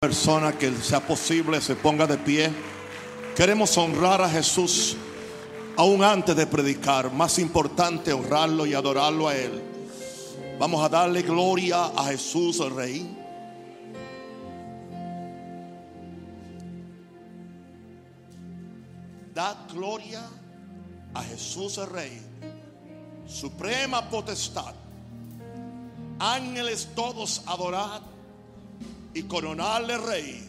persona que sea posible se ponga de pie. Queremos honrar a Jesús aún antes de predicar. Más importante honrarlo y adorarlo a Él. Vamos a darle gloria a Jesús el Rey. Dad gloria a Jesús el Rey. Suprema potestad. Ángeles todos adorad y coronarle rey.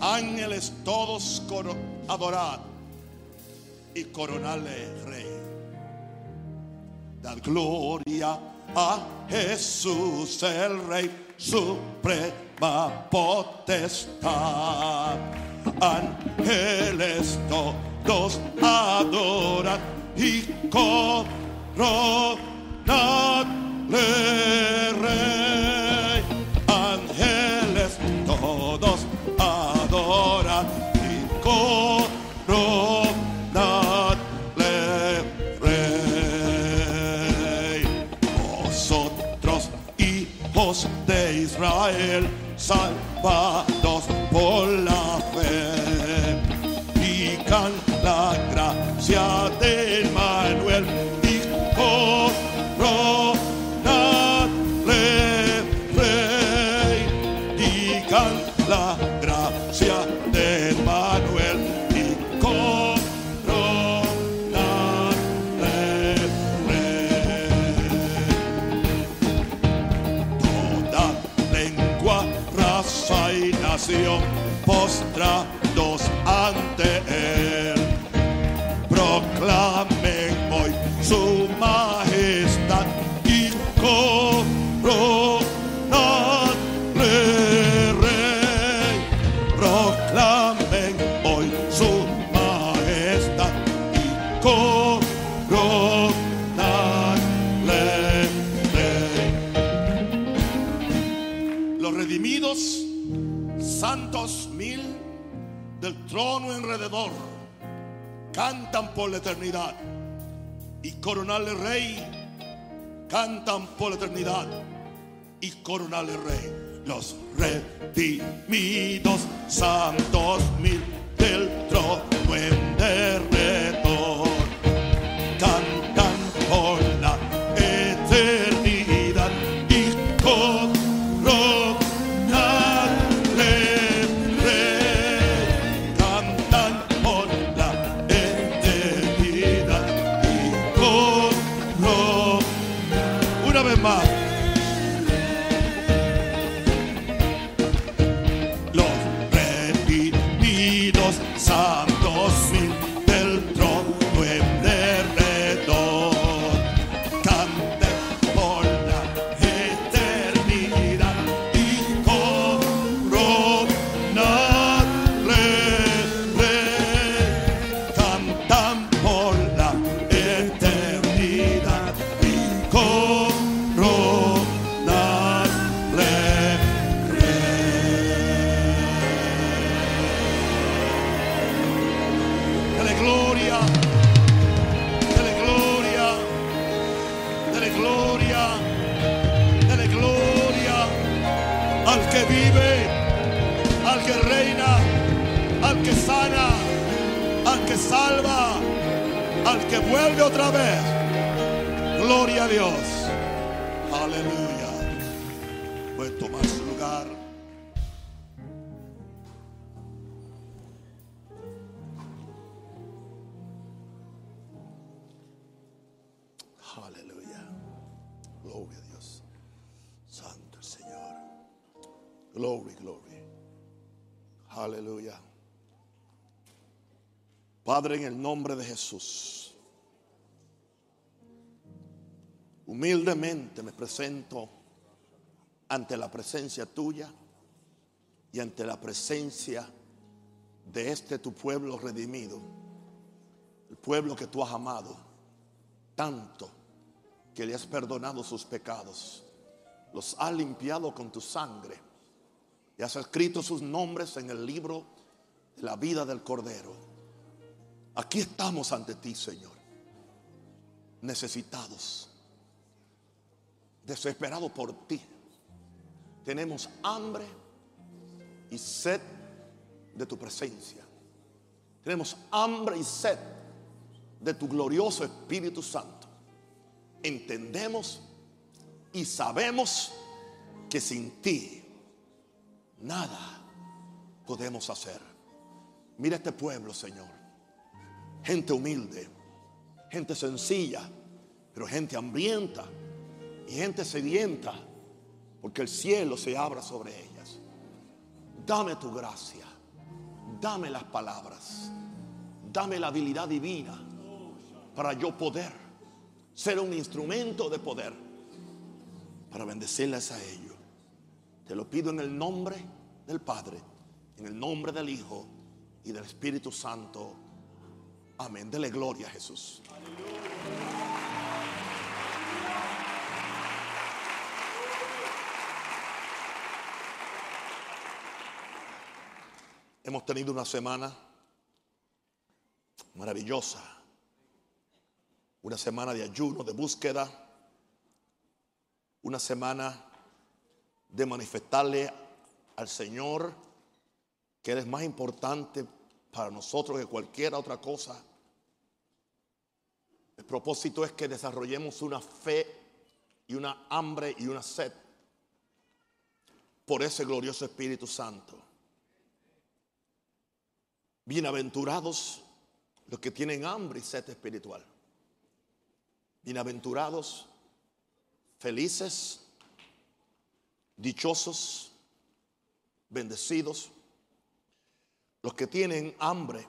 Ángeles todos adorad y coronarle rey. Dar gloria a Jesús el rey, suprema potestad. Ángeles todos adoran y coronarle rey todos adoran y coronarle rey. Vosotros, hijos de Israel, salvados santos mil del trono alrededor, cantan por la eternidad. Y coronarle rey, cantan por la eternidad. Y coronarle rey. Los redimidos, santos mil del trono otra vez. Gloria a Dios. Aleluya. Puede tomar su lugar. Aleluya. Gloria a Dios. Santo el Señor. Glory, glory. Aleluya. Padre, en el nombre de Jesús. Humildemente me presento ante la presencia tuya y ante la presencia de este tu pueblo redimido. El pueblo que tú has amado tanto que le has perdonado sus pecados, los has limpiado con tu sangre y has escrito sus nombres en el libro de la vida del Cordero. Aquí estamos ante ti, Señor, necesitados, desesperados por ti. Tenemos hambre y sed de tu presencia. Tenemos hambre y sed de tu glorioso Espíritu Santo. Entendemos y sabemos que sin ti nada podemos hacer. Mira este pueblo, Señor. Gente humilde, gente sencilla, pero gente hambrienta y gente sedienta, porque el cielo se abra sobre ellas. Dame tu gracia, dame las palabras, dame la habilidad divina para yo poder ser un instrumento de poder para bendecirles a ellos. Te lo pido en el nombre del Padre, en el nombre del Hijo y del Espíritu Santo. Amén. Dele gloria a Jesús. Hemos tenido una semana maravillosa, una semana de ayuno, de búsqueda, una semana de manifestarle al Señor que es más importante para nosotros que cualquier otra cosa. El propósito es que desarrollemos una fe y una hambre y una sed por ese glorioso Espíritu Santo. Bienaventurados los que tienen hambre y sed espiritual. Bienaventurados, felices, dichosos, bendecidos, los que tienen hambre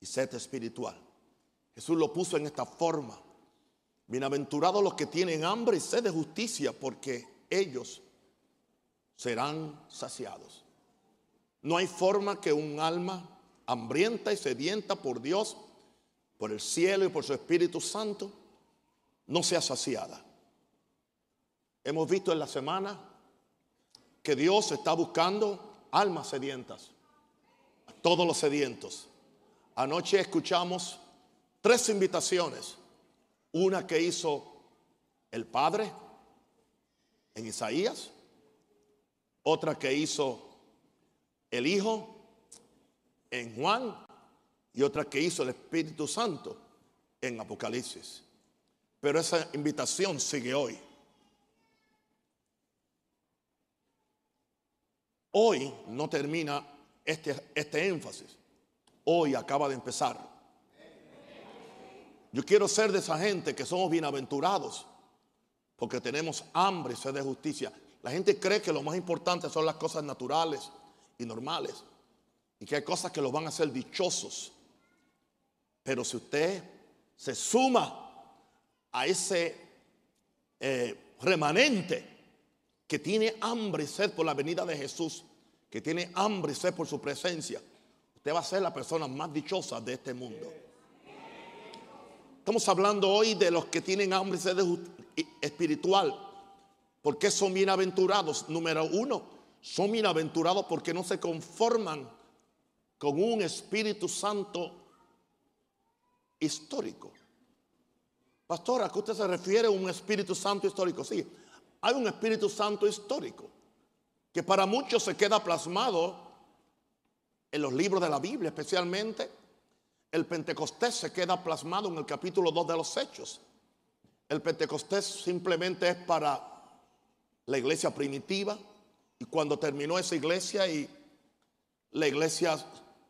y sed espiritual. Jesús lo puso en esta forma. Bienaventurados los que tienen hambre y sed de justicia, porque ellos serán saciados. No hay forma que un alma hambrienta y sedienta por Dios, por el cielo y por su Espíritu Santo, no sea saciada. Hemos visto en la semana que Dios está buscando almas sedientas todos los sedientos. Anoche escuchamos tres invitaciones. Una que hizo el Padre en Isaías, otra que hizo el Hijo en Juan y otra que hizo el Espíritu Santo en Apocalipsis. Pero esa invitación sigue hoy. Hoy no termina este, este énfasis. Hoy acaba de empezar. Yo quiero ser de esa gente que somos bienaventurados porque tenemos hambre y sed de justicia. La gente cree que lo más importante son las cosas naturales y normales y que hay cosas que los van a hacer dichosos. Pero si usted se suma a ese eh, remanente que tiene hambre y sed por la venida de Jesús, que tiene hambre y sed por su presencia, usted va a ser la persona más dichosa de este mundo. Estamos hablando hoy de los que tienen hambre y sed espiritual. ¿Por qué son bienaventurados? Número uno, son bienaventurados porque no se conforman con un Espíritu Santo histórico. Pastor, ¿a qué usted se refiere a un Espíritu Santo histórico? Sí, hay un Espíritu Santo histórico que para muchos se queda plasmado en los libros de la Biblia, especialmente el Pentecostés se queda plasmado en el capítulo 2 de los Hechos. El Pentecostés simplemente es para la iglesia primitiva y cuando terminó esa iglesia y la iglesia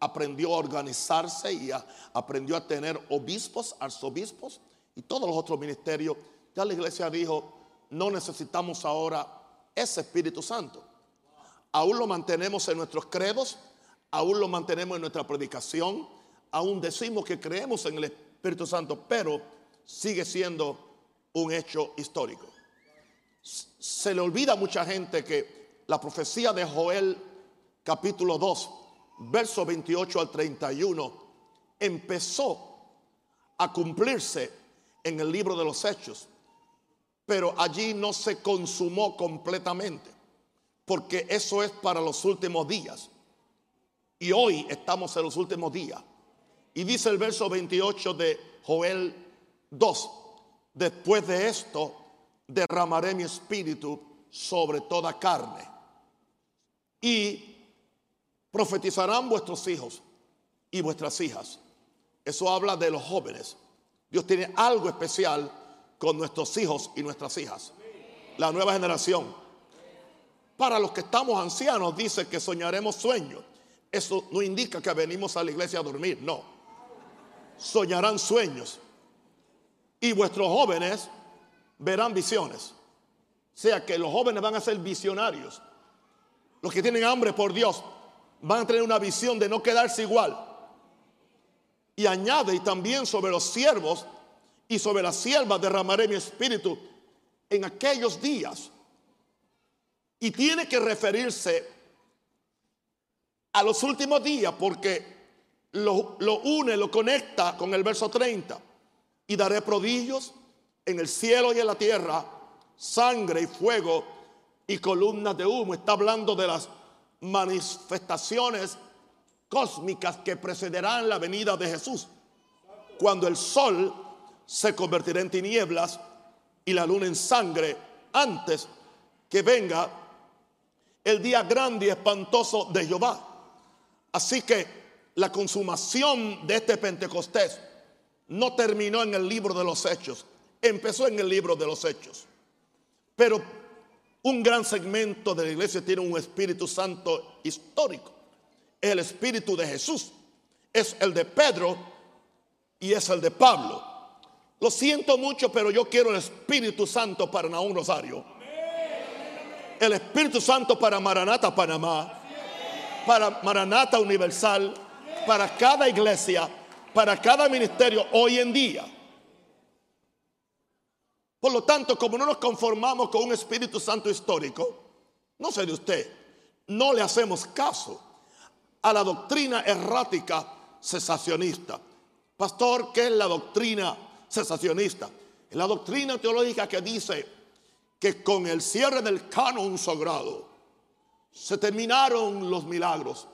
aprendió a organizarse y aprendió a tener obispos, arzobispos y todos los otros ministerios, ya la iglesia dijo, no necesitamos ahora ese Espíritu Santo aún lo mantenemos en nuestros credos, aún lo mantenemos en nuestra predicación, aún decimos que creemos en el Espíritu Santo, pero sigue siendo un hecho histórico. Se le olvida a mucha gente que la profecía de Joel capítulo 2, verso 28 al 31, empezó a cumplirse en el libro de los hechos, pero allí no se consumó completamente porque eso es para los últimos días. Y hoy estamos en los últimos días. Y dice el verso 28 de Joel 2, después de esto derramaré mi espíritu sobre toda carne. Y profetizarán vuestros hijos y vuestras hijas. Eso habla de los jóvenes. Dios tiene algo especial con nuestros hijos y nuestras hijas. La nueva generación. Para los que estamos ancianos dice que soñaremos sueños. Eso no indica que venimos a la iglesia a dormir, no. Soñarán sueños. Y vuestros jóvenes verán visiones. O sea que los jóvenes van a ser visionarios. Los que tienen hambre por Dios van a tener una visión de no quedarse igual. Y añade, y también sobre los siervos y sobre las siervas derramaré mi espíritu en aquellos días. Y tiene que referirse a los últimos días porque lo, lo, une, lo conecta con el verso 30. Y daré prodigios en el cielo y en la tierra, sangre y fuego y columnas de humo. Está hablando de las manifestaciones cósmicas que precederán la venida de Jesús. Cuando el sol se convertirá en tinieblas y la luna en sangre antes que venga el día grande y espantoso de Jehová. Así que la consumación de este Pentecostés no terminó en el libro de los hechos, empezó en el libro de los hechos. Pero un gran segmento de la iglesia tiene un Espíritu Santo histórico. El Espíritu de Jesús es el de Pedro y es el de Pablo. Lo siento mucho, pero yo quiero el Espíritu Santo para Naún Rosario. El Espíritu Santo para Maranata Panamá. Para Maranata Universal. Para cada iglesia. Para cada ministerio hoy en día. Por lo tanto, como no nos conformamos con un Espíritu Santo histórico, no sé de usted, no le hacemos caso a la doctrina errática cesacionista. Pastor, ¿qué es la doctrina cesacionista? Es la doctrina teológica que dice que con el cierre del canon sagrado se terminaron los milagros,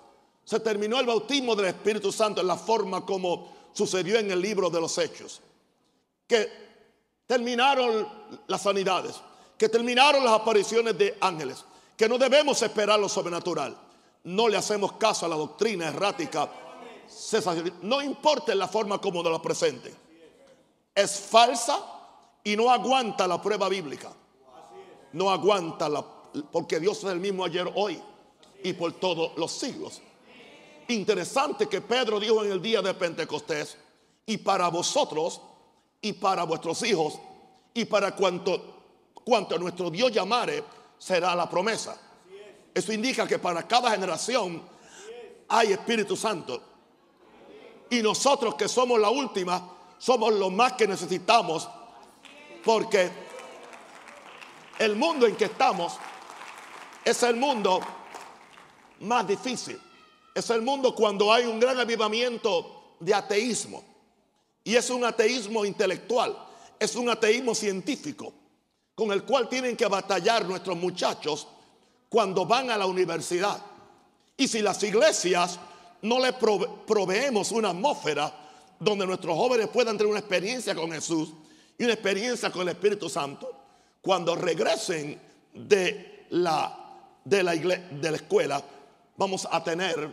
se terminó el bautismo del Espíritu Santo en la forma como sucedió en el libro de los Hechos, que terminaron las sanidades, que terminaron las apariciones de ángeles, que no debemos esperar lo sobrenatural. No le hacemos caso a la doctrina errática. No importa la forma como nos la presente. Es falsa y no aguanta la prueba bíblica. No aguanta la porque Dios es el mismo ayer, hoy y por todos los siglos. Interesante que Pedro dijo en el día de Pentecostés, y para vosotros y para vuestros hijos y para cuanto, cuanto a nuestro Dios llamare será la promesa. Eso indica que para cada generación hay Espíritu Santo. Y nosotros que somos la última, somos lo más que necesitamos porque el mundo en que estamos es el mundo más difícil. Es el mundo cuando hay un gran avivamiento de ateísmo. Y es un ateísmo intelectual, es un ateísmo científico con el cual tienen que batallar nuestros muchachos cuando van a la universidad. Y si las iglesias no le proveemos una atmósfera donde nuestros jóvenes puedan tener una experiencia con Jesús y una experiencia con el Espíritu Santo, cuando regresen de la, de la, de la escuela, vamos a tener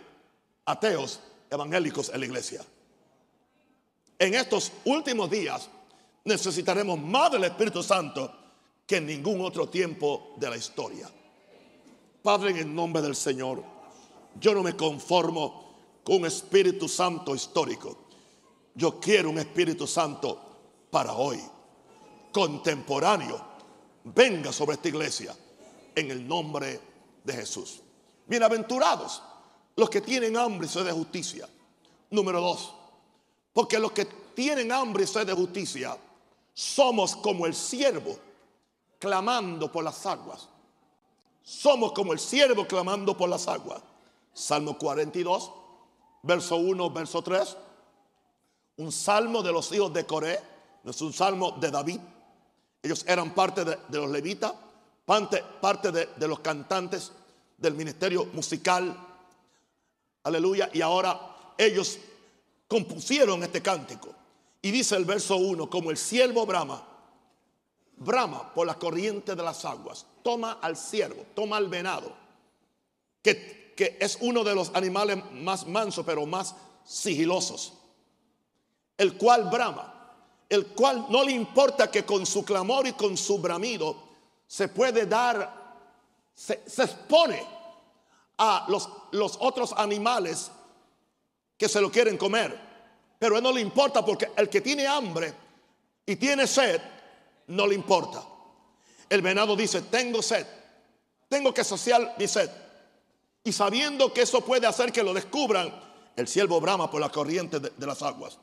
ateos evangélicos en la iglesia en estos últimos días necesitaremos más del Espíritu Santo que en ningún otro tiempo de la historia. Padre, en el nombre del Señor, yo no me conformo con un Espíritu Santo histórico. Yo quiero un Espíritu Santo para hoy, contemporáneo. Venga sobre esta iglesia en el nombre de Jesús. Bienaventurados los que tienen hambre y sed de justicia. Número dos, porque los que tienen hambre y sed de justicia somos como el siervo clamando por las aguas. Somos como el siervo clamando por las aguas. Salmo 42, verso 1, verso 3. Un salmo de los hijos de Coré. No es un salmo de David. Ellos eran parte de, los levitas, parte, de los cantantes del ministerio musical. Aleluya. Y ahora ellos compusieron este cántico. Y dice el verso 1, como el siervo brama, brama por la corriente de las aguas, toma al siervo, toma al venado, que, que es uno de los animales más mansos, pero más sigilosos, el cual brama, el cual no le importa que con su clamor y con su bramido se puede dar, se, expone a los, los otros animales que se lo quieren comer. Pero él no le importa porque el que tiene hambre y tiene sed, no le importa. El venado dice, tengo sed, tengo que saciar mi sed. Y sabiendo que eso puede hacer que lo descubran, el siervo brama por la corriente de, las aguas.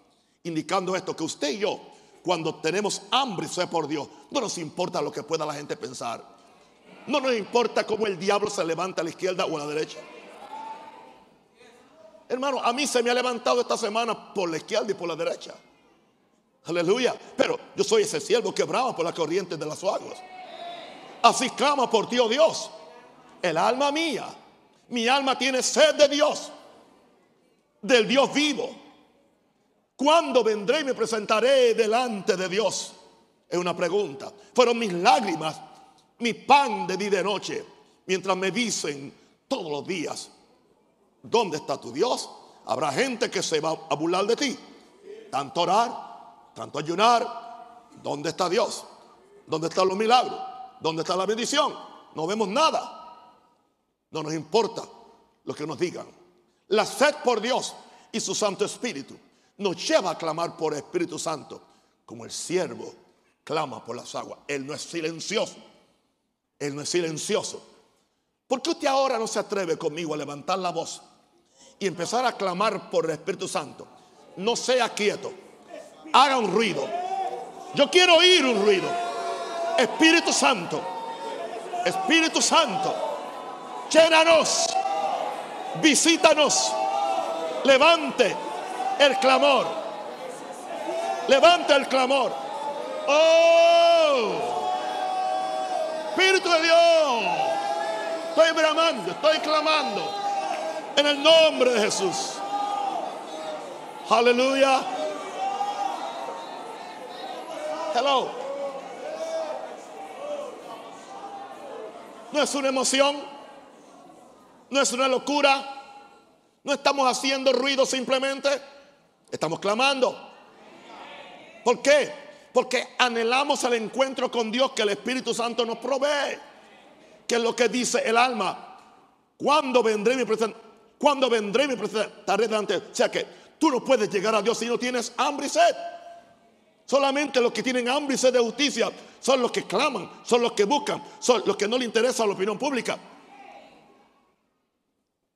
Indicando esto, que usted y yo, cuando tenemos hambre y sed por Dios, no nos importa lo que pueda la gente pensar. No nos importa cómo el diablo se levanta a la izquierda o a la derecha. Hermano, a mí se me ha levantado esta semana por la izquierda y por la derecha. Aleluya. Pero yo soy ese siervo que brama por la corriente de las aguas. Así clama por ti, oh Dios. El alma mía, mi alma tiene sed de Dios, del Dios vivo. ¿Cuándo vendré y me presentaré delante de Dios? Es una pregunta. Fueron mis lágrimas, mi pan de día y de noche, mientras me dicen todos los días, ¿dónde está tu Dios? Habrá gente que se va a burlar de ti. Tanto orar, tanto ayunar, ¿dónde está Dios? ¿Dónde están los milagros? ¿Dónde está la bendición? No vemos nada. No nos importa lo que nos digan. La sed por Dios y su Santo Espíritu nos lleva a clamar por Espíritu Santo, como el siervo clama por las aguas. Él no es silencioso. Él no es silencioso. ¿Por qué usted ahora no se atreve conmigo a levantar la voz y empezar a clamar por el Espíritu Santo? No sea quieto. Haga un ruido. Yo quiero oír un ruido. Espíritu Santo, Espíritu Santo, llénanos, visítanos, levante el clamor, levante el clamor. Oh, Espíritu de Dios, estoy bramando, estoy clamando en el nombre de Jesús. Aleluya. Hello. No es una emoción. No es una locura. No estamos haciendo ruido simplemente. Estamos clamando. ¿Por qué? Porque anhelamos el encuentro con Dios que el Espíritu Santo nos provee. Que es lo que dice el alma. ¿Cuándo vendré mi presencia? ¿Cuándo vendré mi presentaré delante? O sea que tú no puedes llegar a Dios si no tienes hambre y sed. Solamente los que tienen hambre y sed de justicia son los que claman, son los que buscan, son los que no le interesa la opinión pública.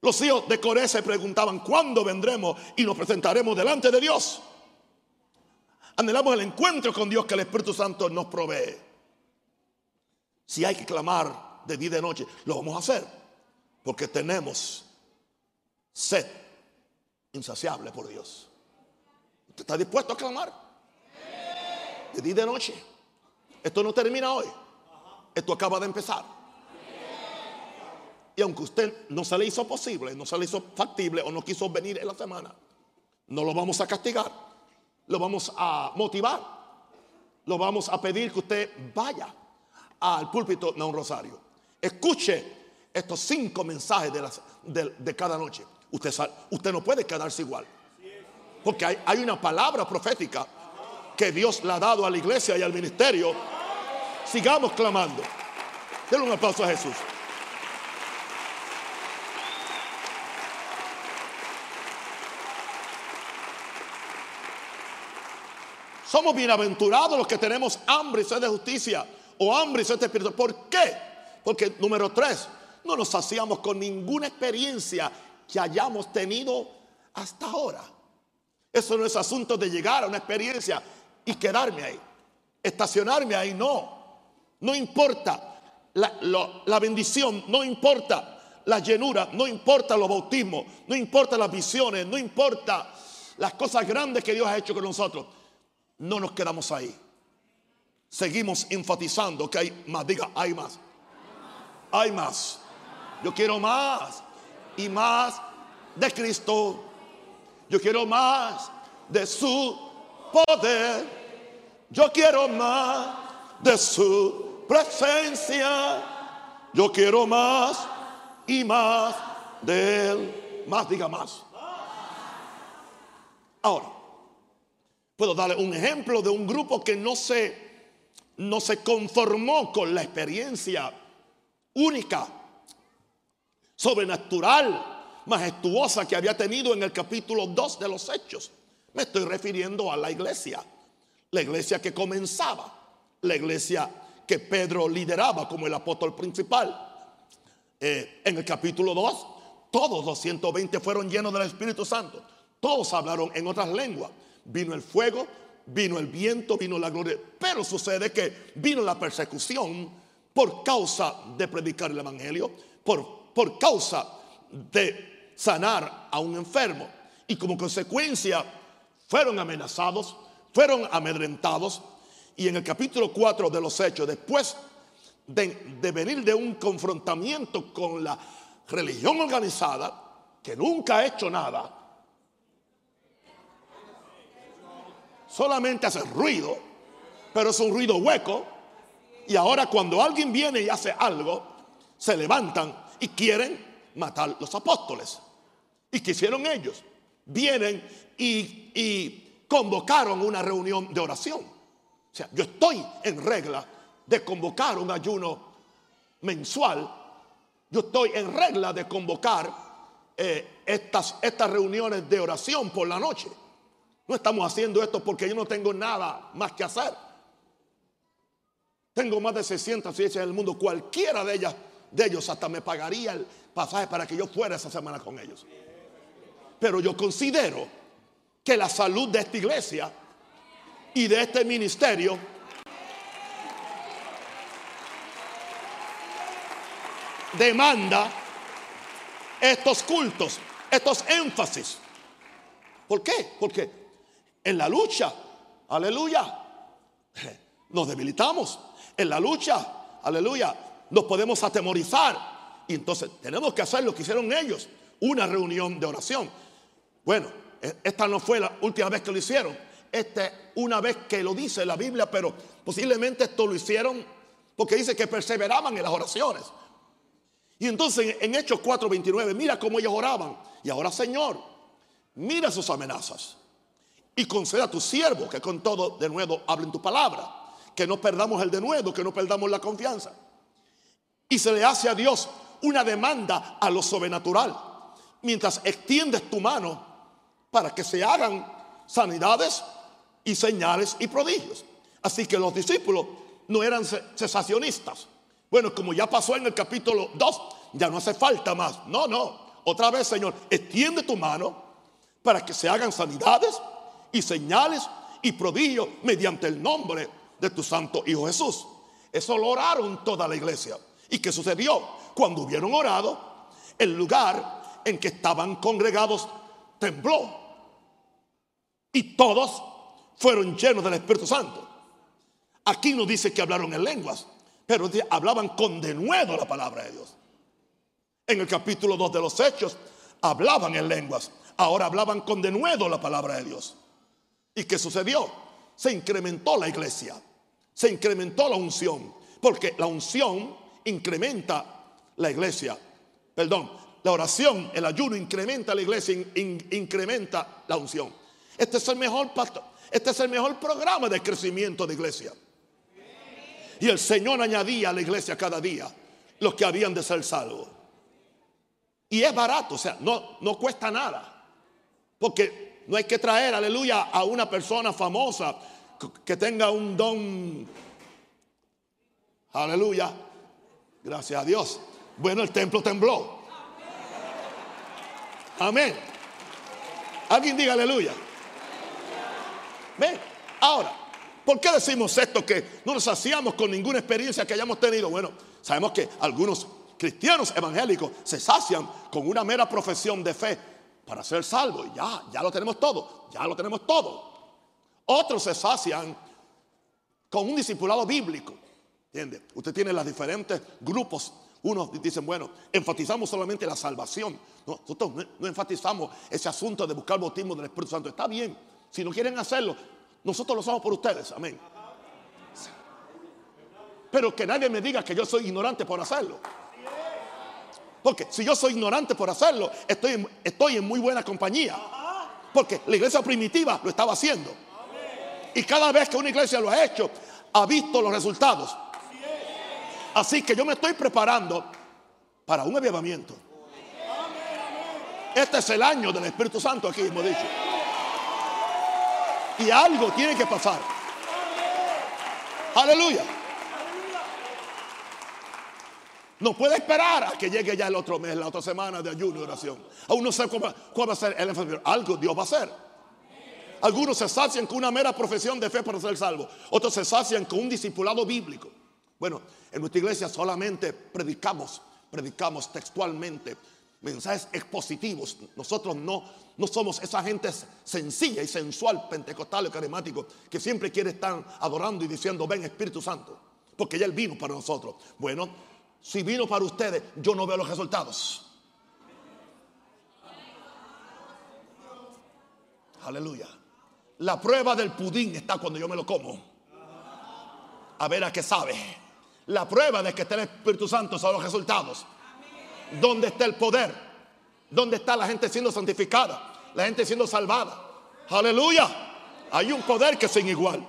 Los hijos de Coré se preguntaban, ¿cuándo vendremos y nos presentaremos delante de Dios? Anhelamos el encuentro con Dios que el Espíritu Santo nos provee. Si hay que clamar de día y de noche, lo vamos a hacer, porque tenemos sed insaciable por Dios. ¿Usted está dispuesto a clamar? de y de noche. Esto no termina hoy. Esto acaba de empezar. Y aunque usted no se le hizo posible, no se le hizo factible o no quiso venir en la semana, no lo vamos a castigar. Lo vamos a motivar. Lo vamos a pedir que usted vaya al púlpito de un rosario. Escuche estos cinco mensajes de, de, cada noche. Usted, no puede quedarse igual. Porque hay, hay una palabra profética que Dios le ha dado a la iglesia y al ministerio, sigamos clamando. Denle un aplauso a Jesús. Somos bienaventurados los que tenemos hambre y sed de justicia o hambre y sed de espíritu. ¿Por qué? Porque número tres, no nos hacíamos con ninguna experiencia que hayamos tenido hasta ahora. Eso no es asunto de llegar a una experiencia y quedarme ahí. Estacionarme ahí, no. No importa la, bendición, no importa la llenura, no importa los bautismos, no importa las visiones, no importa las cosas grandes que Dios ha hecho con nosotros. No nos quedamos ahí. Seguimos enfatizando que hay más. Diga, hay más. Hay más. Yo quiero más y más de Cristo. Yo quiero más de su poder. Yo quiero más de su presencia. Yo quiero más y más del más, diga más. Ahora, puedo darle un ejemplo de un grupo que no se, no se conformó con la experiencia única, sobrenatural, majestuosa que había tenido en el capítulo 2 de los Hechos. Me estoy refiriendo a la iglesia, la iglesia que comenzaba, la iglesia que Pedro lideraba como el apóstol principal. Eh, en el capítulo 2, todos los 120 fueron llenos del Espíritu Santo. Todos hablaron en otras lenguas. Vino el fuego, vino el viento, vino la gloria. Pero sucede que vino la persecución por causa de predicar el Evangelio, por, por causa de sanar a un enfermo. Y como consecuencia fueron amenazados, fueron amedrentados. Y en el capítulo 4 de los Hechos, después de, de venir de un confrontamiento con la religión organizada, que nunca ha hecho nada, solamente hace ruido, pero es un ruido hueco. Y ahora cuando alguien viene y hace algo, se levantan y quieren matar los apóstoles. ¿Y qué hicieron ellos? Vienen y, convocaron una reunión de oración. O sea, yo estoy en regla de convocar un ayuno mensual. Yo estoy en regla de convocar eh, estas, estas reuniones de oración por la noche. No estamos haciendo esto porque yo no tengo nada más que hacer. Tengo más de 600 iglesias en el mundo. Cualquiera de ellas, de ellos hasta me pagaría el pasaje para que yo fuera esa semana con ellos. Pero yo considero que la salud de esta iglesia y de este ministerio demanda estos cultos, estos énfasis. ¿Por qué? Porque en la lucha, aleluya, nos debilitamos. En la lucha, aleluya, nos podemos atemorizar. Y entonces tenemos que hacer lo que hicieron ellos, una reunión de oración. Bueno, e, esta no fue la última vez que lo hicieron. Esta una vez que lo dice la Biblia, pero posiblemente esto lo hicieron porque dice que perseveraban en las oraciones. Y entonces en Hechos 4:29, mira cómo ellos oraban. Y ahora, Señor, mira sus amenazas y conceda a tu siervo que con todo de nuevo hablen tu palabra. Que no perdamos el de nuevo, que no perdamos la confianza. Y se le hace a Dios una demanda a lo sobrenatural. Mientras extiendes tu mano para que se hagan sanidades y señales y prodigios. Así que los discípulos no eran cesacionistas. Bueno, como ya pasó en el capítulo 2, ya no hace falta más. No, no. Otra vez, Señor, extiende tu mano para que se hagan sanidades y señales y prodigios mediante el nombre de tu santo Hijo Jesús. Eso lo oraron toda la iglesia. ¿Y qué sucedió? Cuando hubieron orado, el lugar en que estaban congregados tembló. Y todos fueron llenos del Espíritu Santo. Aquí no dice que hablaron en lenguas, pero hablaban con denuedo la palabra de Dios. En el capítulo 2 de los Hechos hablaban en lenguas, ahora hablaban con denuedo la palabra de Dios. ¿Y qué sucedió? Se incrementó la iglesia, se incrementó la unción, porque la unción incrementa la iglesia. Perdón, la oración, el ayuno incrementa la iglesia, incrementa la unción. Este es el mejor pastor, este es el mejor programa de crecimiento de iglesia. Y el Señor añadía a la iglesia cada día los que habían de ser salvos. Y es barato, o sea, no, no cuesta nada. Porque no hay que traer, aleluya, a una persona famosa que tenga un don. Aleluya. Gracias a Dios. Bueno, el templo tembló. Amén. Alguien diga aleluya. Ven, ahora, ¿por qué decimos esto? Que no nos hacíamos con ninguna experiencia que hayamos tenido. Bueno, sabemos que algunos cristianos evangélicos se sacian con una mera profesión de fe para ser salvo. Ya, ya lo tenemos todo, ya lo tenemos todo. Otros se sacian con un discipulado bíblico. ¿Entiende? Usted tiene los diferentes grupos. Unos dicen, bueno, enfatizamos solamente la salvación. nosotros no, enfatizamos ese asunto de buscar el bautismo del Espíritu Santo. Está bien. Si no quieren hacerlo, nosotros lo somos por ustedes. Amén. Pero que nadie me diga que yo soy ignorante por hacerlo. Porque si yo soy ignorante por hacerlo, estoy, estoy en muy buena compañía. Porque la iglesia primitiva lo estaba haciendo. Y cada vez que una iglesia lo ha hecho, ha visto los resultados. Así que yo me estoy preparando para un avivamiento. Este es el año del Espíritu Santo aquí, hemos dicho. Y algo tiene que pasar. Aleluya. No puede esperar a que llegue ya el otro mes, la otra semana de ayuno y oración. Aún no sé cómo, cuál va a ser el pero algo Dios va a hacer. Algunos se sacian con una mera profesión de fe para ser salvo. Otros se sacian con un discipulado bíblico. Bueno, en nuestra iglesia solamente predicamos, predicamos textualmente mensajes expositivos. Nosotros no, no somos esa gente sencilla y sensual, pentecostal o carismático, que siempre quiere estar adorando y diciendo, ven Espíritu Santo, porque ya Él vino para nosotros. Bueno, si vino para ustedes, yo no veo los resultados. Aleluya. La prueba del pudín está cuando yo me lo como. A ver a qué sabe. La prueba de que está el Espíritu Santo son los resultados. ¿Dónde está el poder? ¿Dónde está la gente siendo santificada? La gente siendo salvada. Aleluya. Hay un poder que es sin igual.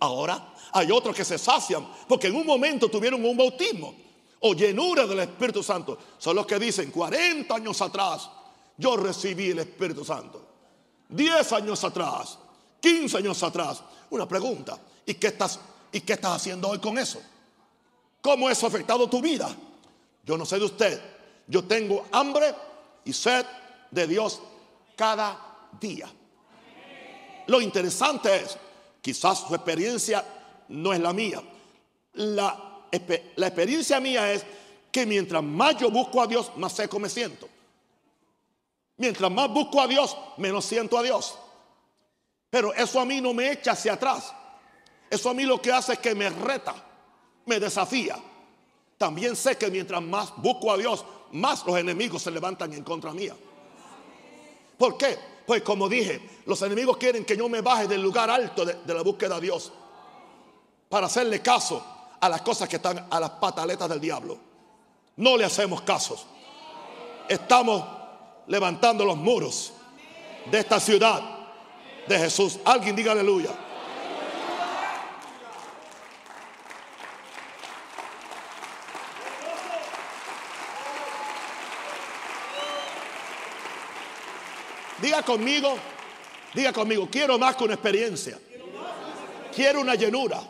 Ahora hay otros que se sacian porque en un momento tuvieron un bautismo o llenura del Espíritu Santo. Son los que dicen 40 años atrás yo recibí el Espíritu Santo. 10 años atrás, 15 años atrás. Una pregunta, ¿y qué estás, y qué estás haciendo hoy con eso? ¿Cómo eso ha afectado tu vida? Yo no sé de usted. Yo tengo hambre y sed de Dios cada día. Lo interesante es, quizás su experiencia no es la mía. La, la experiencia mía es que mientras más yo busco a Dios, más seco me siento. Mientras más busco a Dios, menos siento a Dios. Pero eso a mí no me echa hacia atrás. Eso a mí lo que hace es que me reta, me desafía. También sé que mientras más busco a Dios, más los enemigos se levantan en contra mía. ¿Por qué? Pues como dije, los enemigos quieren que yo me baje del lugar alto de, la búsqueda a Dios para hacerle caso a las cosas que están a las pataletas del diablo. No le hacemos casos. Estamos levantando los muros de esta ciudad de Jesús. Alguien diga aleluya. Diga conmigo, diga conmigo, quiero más que una experiencia. Quiero una llenura.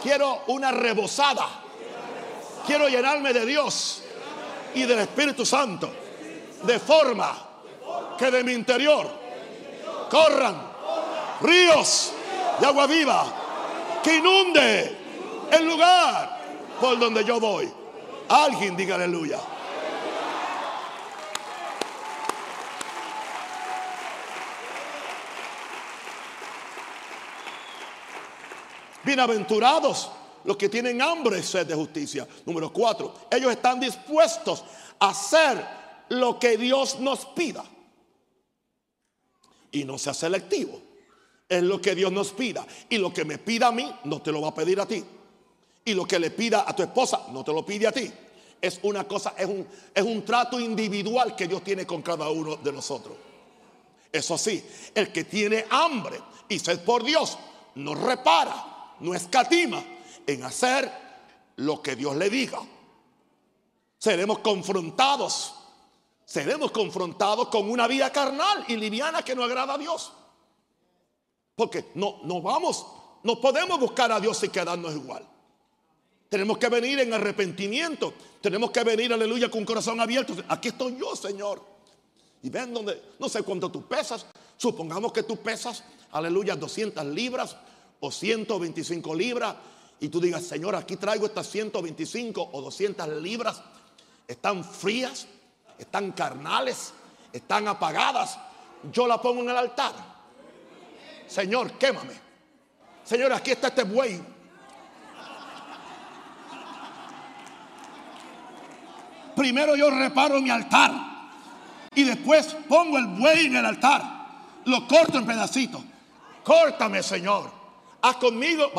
Quiero una rebosada. Quiero llenarme de Dios y del Espíritu Santo. De forma que de mi interior corran ríos de agua viva que inunde el lugar por donde yo voy. Alguien diga aleluya. Bienaventurados los que tienen hambre y sed de justicia. Número cuatro, ellos están dispuestos a hacer lo que Dios nos pida. Y no sea selectivo. Es lo que Dios nos pida. Y lo que me pida a mí, no te lo va a pedir a ti. Y lo que le pida a tu esposa, no te lo pide a ti. Es una cosa, es un, es un trato individual que Dios tiene con cada uno de nosotros. Eso sí, el que tiene hambre y sed por Dios, no repara, no escatima en hacer lo que Dios le diga. Seremos confrontados, seremos confrontados con una vida carnal y liviana que no agrada a Dios. Porque no, no vamos, no podemos buscar a Dios y quedarnos igual. Tenemos que venir en arrepentimiento. Tenemos que venir, aleluya, con corazón abierto. Aquí estoy yo, Señor. Y ven donde, no sé cuánto tú pesas. Supongamos que tú pesas, aleluya, 200 libras o 125 libras. Y tú digas, Señor, aquí traigo estas 125 o 200 libras. Están frías, están carnales, están apagadas. Yo la pongo en el altar. Señor, quémame. Señor, aquí está este buey. Primero yo reparo mi altar y después pongo el buey en el altar. Lo corto en pedacitos. Córtame, Señor. Haz conmigo.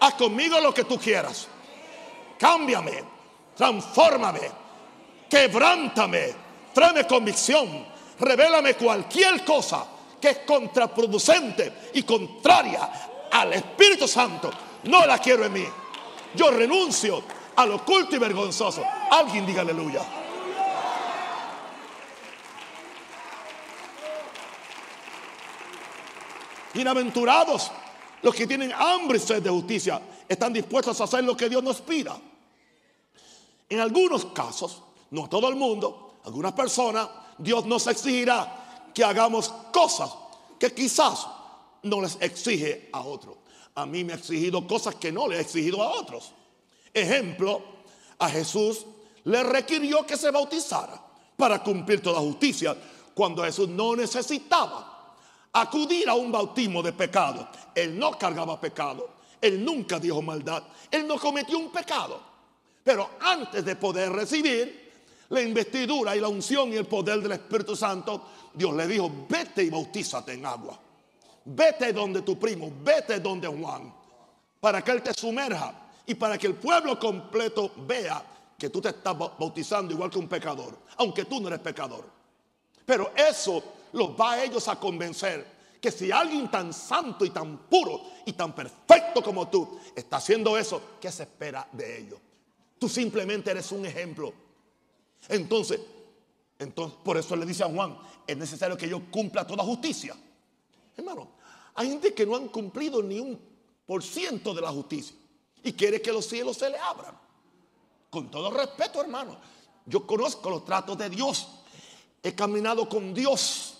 Haz conmigo lo que tú quieras. Cámbiame. transfórmame, quebrántame, tráeme convicción, revélame cualquier cosa que es contraproducente y contraria al Espíritu Santo. No la quiero en mí. Yo renuncio a lo oculto y vergonzoso. Alguien diga aleluya. Bienaventurados los que tienen hambre y sed de justicia, están dispuestos a hacer lo que Dios nos pida. En algunos casos, no todo el mundo, algunas personas, Dios nos exigirá que hagamos cosas que quizás no les exige a otros. A mí me ha exigido cosas que no le he exigido a otros. Ejemplo, a Jesús le requirió que se bautizara para cumplir toda justicia, cuando Jesús no necesitaba acudir a un bautismo de pecado. Él no cargaba pecado, él nunca dijo maldad, él no cometió un pecado. Pero antes de poder recibir la investidura y la unción y el poder del Espíritu Santo, Dios le dijo, vete y bautízate en agua. Vete donde tu primo, vete donde Juan, para que él te sumerja y para que el pueblo completo vea que tú te estás bautizando igual que un pecador, aunque tú no eres pecador. Pero eso los va a ellos a convencer que si alguien tan santo y tan puro y tan perfecto como tú está haciendo eso, ¿qué se espera de ellos? Tú simplemente eres un ejemplo. Entonces, entonces, por eso le dice a Juan, es necesario que yo cumpla toda justicia. Hermano, hay gente que no han cumplido ni un por ciento de la justicia y quiere que los cielos se le abran. Con todo respeto, hermano, yo conozco los tratos de Dios. He caminado con Dios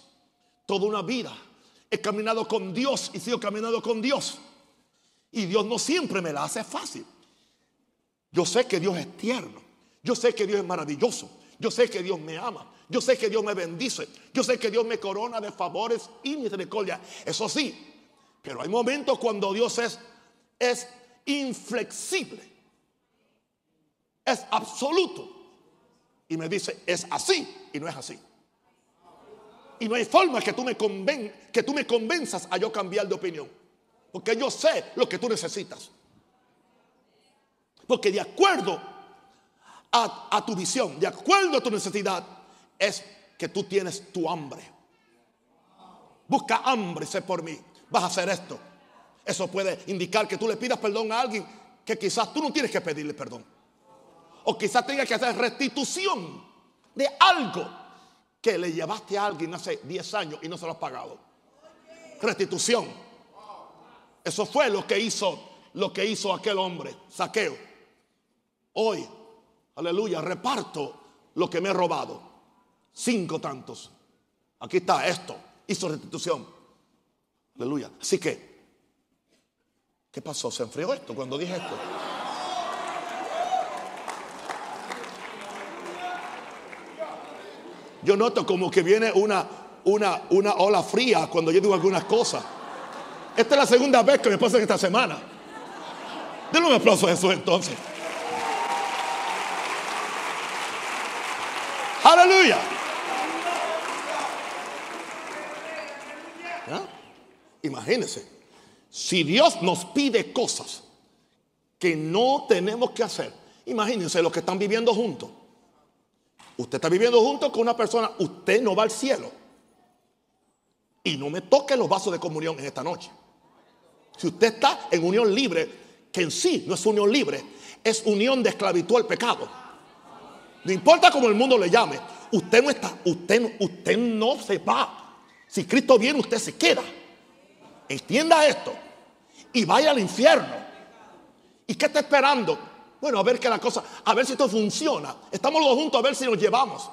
toda una vida. He caminado con Dios y sigo caminando con Dios. Y Dios no siempre me la hace fácil. Yo sé que Dios es tierno. Yo sé que Dios es maravilloso. Yo sé que Dios me ama. Yo sé que Dios me bendice. Yo sé que Dios me corona de favores y misericordia. Eso sí. Pero hay momentos cuando Dios es, es inflexible. Es absoluto. Y me dice, es así y no es así. Y no hay forma que tú me, conven, que tú me convenzas a yo cambiar de opinión. Porque yo sé lo que tú necesitas. Porque de acuerdo a, a tu visión, de acuerdo a tu necesidad, es que tú tienes tu hambre. Busca hambre, sé por mí. Vas a hacer esto. Eso puede indicar que tú le pidas perdón a alguien que quizás tú no tienes que pedirle perdón. O quizás tengas que hacer restitución de algo que le llevaste a alguien hace 10 años y no se lo has pagado. Restitución. Eso fue lo que hizo lo que hizo aquel hombre, saqueo. Hoy, aleluya, reparto lo que me he robado. Cinco tantos. Aquí está esto. Hizo restitución. Aleluya. Así que, ¿qué pasó? ¿Se enfrió esto cuando dije esto? Yo noto como que viene una, una, una ola fría cuando yo digo algunas cosas. Esta es la segunda vez que me pasa en esta semana. Denle un aplauso a Jesús entonces. Aleluya. ¿Ah? Imagínense, si Dios nos pide cosas que no tenemos que hacer, imagínense los que están viviendo juntos. Usted está viviendo junto con una persona, usted no va al cielo. Y no me toque los vasos de comunión en esta noche. Si usted está en unión libre, que en sí no es unión libre, es unión de esclavitud al pecado. No importa cómo el mundo le llame, usted no está, usted, usted no se va. Si Cristo viene, usted se queda. Entienda esto y vaya al infierno. ¿Y qué está esperando? Bueno, a ver qué la cosa, a ver si esto funciona. Estamos los juntos a ver si nos llevamos.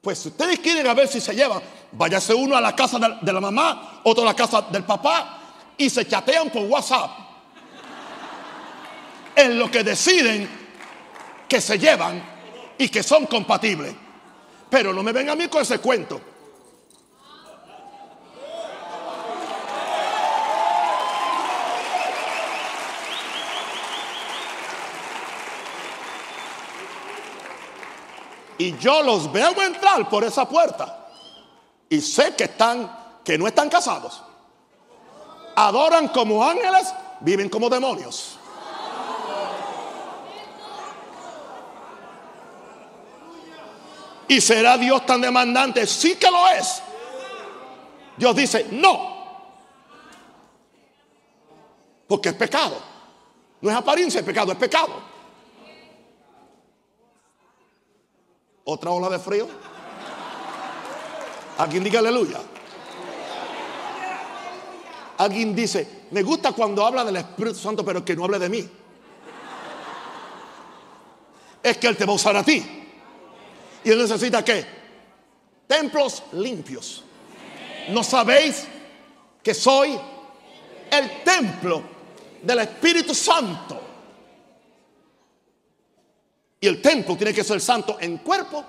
Pues si ustedes quieren a ver si se llevan, váyase uno a la casa de la mamá, otro a la casa del papá y se chatean por WhatsApp. En lo que deciden que se llevan y que son compatibles. Pero no me vengan a mí con ese cuento. Y yo los veo entrar por esa puerta. Y sé que están, que no están casados. Adoran como ángeles, viven como demonios. Y será Dios tan demandante. Sí que lo es. Dios dice, no. Porque es pecado. No es apariencia, es pecado, es pecado. Otra ola de frío. Alguien diga aleluya. Alguien dice, me gusta cuando habla del Espíritu Santo, pero que no hable de mí. Es que Él te va a usar a ti. Y Él necesita qué? Templos limpios. ¿No sabéis que soy el templo del Espíritu Santo? Y el templo tiene que ser santo en cuerpo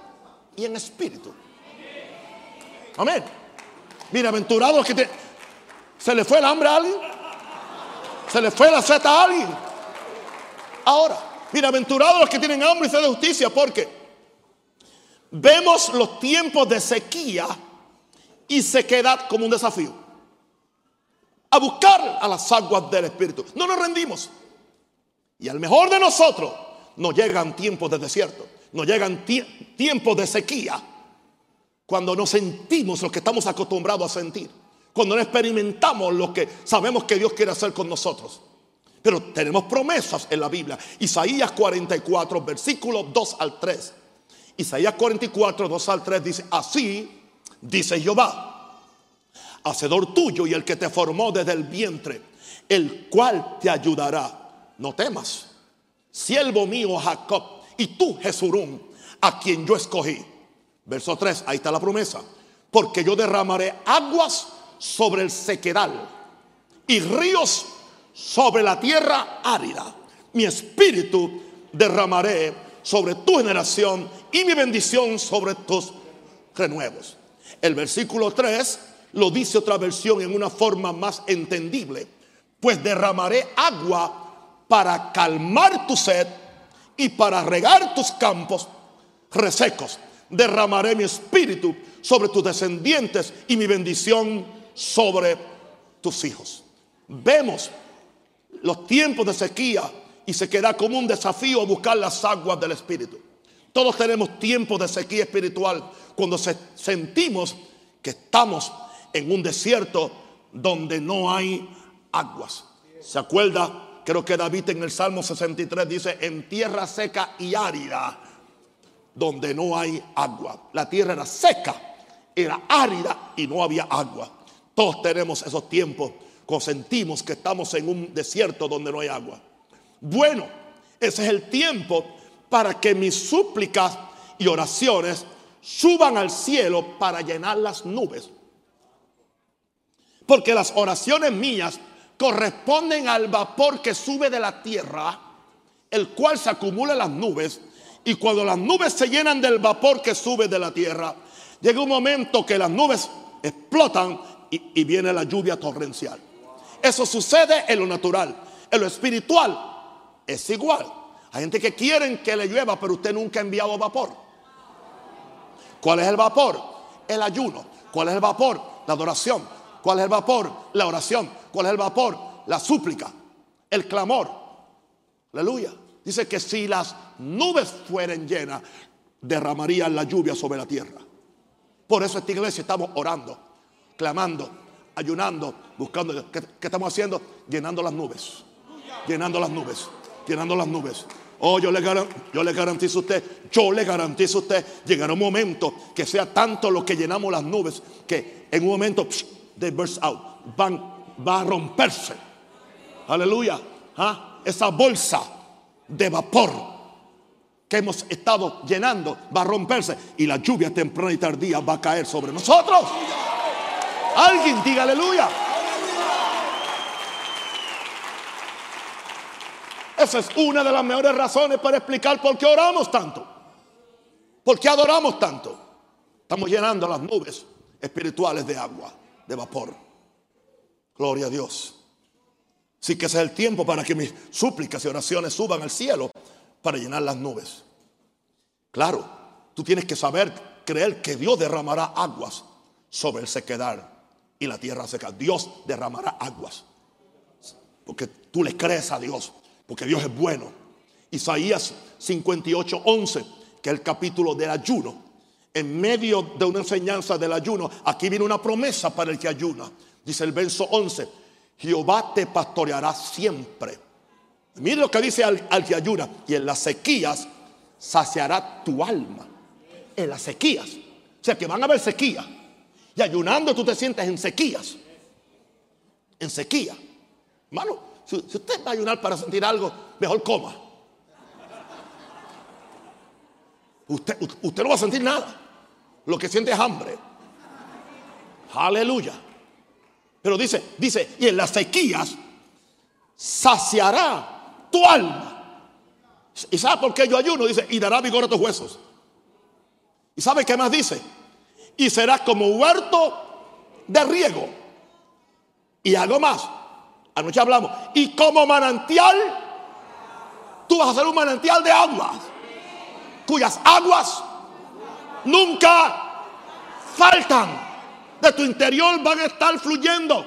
y en espíritu. Amén. Bienaventurados que te... ¿Se le fue el hambre a alguien? ¿Se le fue la seta a alguien? Ahora, bienaventurados los que tienen hambre y sed de justicia, porque vemos los tiempos de sequía y sequedad como un desafío. A buscar a las aguas del Espíritu. No nos rendimos. Y al mejor de nosotros nos llegan tiempos de desierto, nos llegan tiempos de sequía, cuando nos sentimos lo que estamos acostumbrados a sentir, cuando no experimentamos lo que sabemos que Dios quiere hacer con nosotros. Pero tenemos promesas en la Biblia. Isaías 44, versículos 2 al 3. Isaías 44, 2 al 3 dice, así dice Jehová, hacedor tuyo y el que te formó desde el vientre, el cual te ayudará. No temas, siervo mío Jacob, y tú Jesurún, a quien yo escogí. Verso 3, ahí está la promesa. Porque yo derramaré aguas sobre el sequedal y ríos sobre la tierra árida. Mi espíritu derramaré sobre tu generación y mi bendición sobre tus renuevos. El versículo 3 lo dice otra versión en una forma más entendible. Pues derramaré agua para calmar tu sed y para regar tus campos resecos. Derramaré mi espíritu sobre tus descendientes y mi bendición sobre tus hijos. Vemos los tiempos de sequía y se queda como un desafío buscar las aguas del Espíritu. Todos tenemos tiempos de sequía espiritual cuando sentimos que estamos en un desierto donde no hay aguas. ¿Se acuerda? Creo que David en el Salmo 63 dice, en tierra seca y árida, donde no hay agua. La tierra era seca, era árida y no había agua. Todos tenemos esos tiempos cuando sentimos que estamos en un desierto donde no hay agua. Bueno, ese es el tiempo para que mis súplicas y oraciones suban al cielo para llenar las nubes. Porque las oraciones mías corresponden al vapor que sube de la tierra, el cual se acumula en las nubes. Y cuando las nubes se llenan del vapor que sube de la tierra, llega un momento que las nubes explotan y, viene la lluvia torrencial. Eso sucede en lo natural. En lo espiritual es igual. Hay gente que quieren que le llueva, pero usted nunca ha enviado vapor. ¿Cuál es el vapor? El ayuno. ¿Cuál es el vapor? La adoración. ¿Cuál es el vapor? La oración. ¿Cuál es el vapor? La súplica. El clamor. Aleluya. Dice que si las nubes fueran llenas, derramarían la lluvia sobre la tierra. Por eso esta iglesia estamos orando clamando, ayunando, buscando. ¿Qué, estamos haciendo? Llenando las nubes. Llenando las nubes. Llenando las nubes. Oh, yo le, yo le garantizo a usted, yo le garantizo a usted, llegará un momento que sea tanto lo que llenamos las nubes que en un momento de burst out, van, va a romperse. Aleluya. ¿Ah? Esa bolsa de vapor que hemos estado llenando va a romperse y la lluvia temprana y tardía va a caer sobre nosotros. Alguien diga aleluya. Esa es una de las mejores razones para explicar por qué oramos tanto. ¿Por qué adoramos tanto? Estamos llenando las nubes espirituales de agua, de vapor. Gloria a Dios. Así que ese es el tiempo para que mis súplicas y oraciones suban al cielo para llenar las nubes. Claro, tú tienes que saber, creer que Dios derramará aguas sobre el sequedar y la tierra seca. Dios derramará aguas. Porque tú le crees a Dios. Porque Dios es bueno. Isaías 58, 11, que es el capítulo del ayuno. en medio de una enseñanza del ayuno, aquí viene una promesa para el que ayuna. Dice el verso 11, Jehová te pastoreará siempre. Mire lo que dice al, al que ayuna, y en las sequías saciará tu alma. En las sequías. O sea que van a haber sequías. Y ayunando tú te sientes en sequías. En sequía. Hermano, si, usted va a ayunar para sentir algo, mejor coma. Usted, usted no va a sentir nada. Lo que siente es hambre. Aleluya. Pero dice, dice, y en las sequías saciará tu alma. ¿Y sabe por qué yo ayuno? Dice, y dará vigor a tus huesos. ¿Y sabe qué más dice? Y será como huerto de riego. Y algo más. Anoche hablamos. Y como manantial, tú vas a ser un manantial de aguas. Cuyas aguas nunca faltan. De tu interior van a estar fluyendo.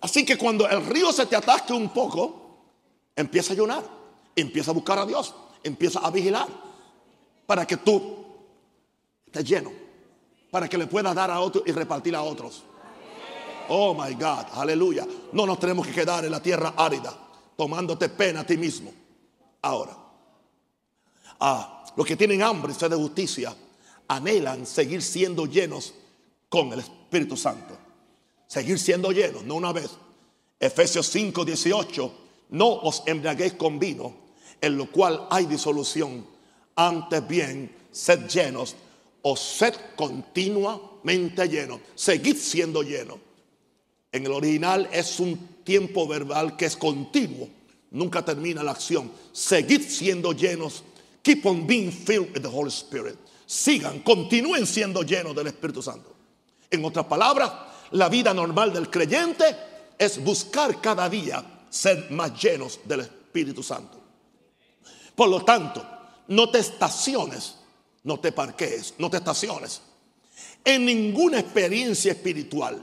Así que cuando el río se te atasque un poco, empieza a ayunar, empieza a buscar a Dios, empieza a vigilar para que tú estés lleno, para que le puedas dar a otros y repartir a otros. Oh my God, aleluya. No nos tenemos que quedar en la tierra árida, tomándote pena a ti mismo. Ahora, ah, los que tienen hambre y sed de justicia anhelan seguir siendo llenos con el Espíritu Santo. Seguir siendo llenos, no una vez. Efesios 5, 18. No os embriaguéis con vino, en lo cual hay disolución. Antes bien, sed llenos o sed continuamente llenos. Seguid siendo llenos. En el original es un tiempo verbal que es continuo. Nunca termina la acción. Seguid siendo llenos. Keep on being filled with the Holy Spirit. Sigan, continúen siendo llenos del Espíritu Santo. En otras palabras, la vida normal del creyente es buscar cada día ser más llenos del Espíritu Santo. Por lo tanto, no te estaciones, no te parquees, no te estaciones en ninguna experiencia espiritual.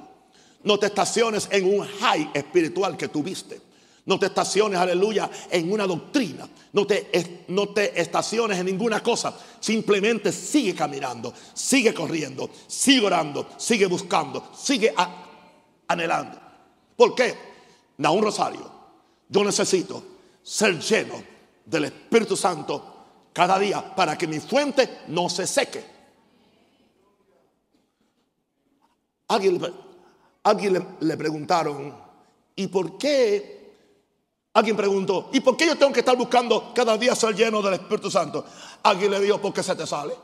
No te estaciones en un high espiritual que tuviste. No te estaciones, aleluya, en una doctrina. No te, no te estaciones en ninguna cosa. Simplemente sigue caminando, sigue corriendo, sigue orando, sigue buscando, sigue anhelando. ¿Por qué? un Rosario, yo necesito ser lleno del Espíritu Santo cada día para que mi fuente no se seque. Alguien, le preguntaron, ¿y por qué Alguien preguntó, ¿y por qué yo tengo que estar buscando cada día ser lleno del Espíritu Santo? Alguien le dijo, porque se te sale.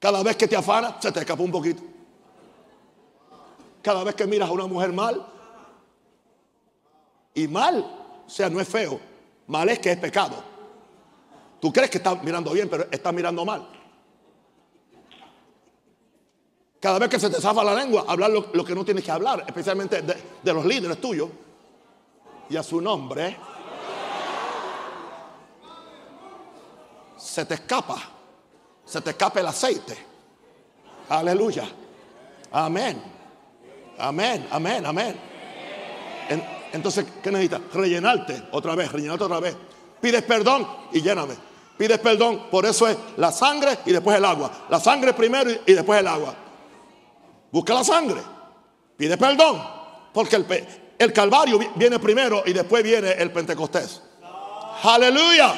Cada vez que te afana, se te escapa un poquito. Cada vez que miras a una mujer mal, y mal, o sea, no es feo, mal es que es pecado. Tú crees que estás mirando bien, pero estás mirando mal. Cada vez que se te zafa la lengua, hablar lo, que no tienes que hablar, especialmente de, los líderes tuyos. Y a su nombre se te escapa, se te escapa el aceite. Aleluya. Amén. Amén, amén, amén. entonces, ¿qué necesitas? Rellenarte otra vez, rellenarte otra vez. Pides perdón y lléname. Pides perdón, por eso es la sangre y después el agua. La sangre primero y después el agua. Busca la sangre. Pide perdón. Porque el, el Calvario viene primero y después viene el Pentecostés. Aleluya.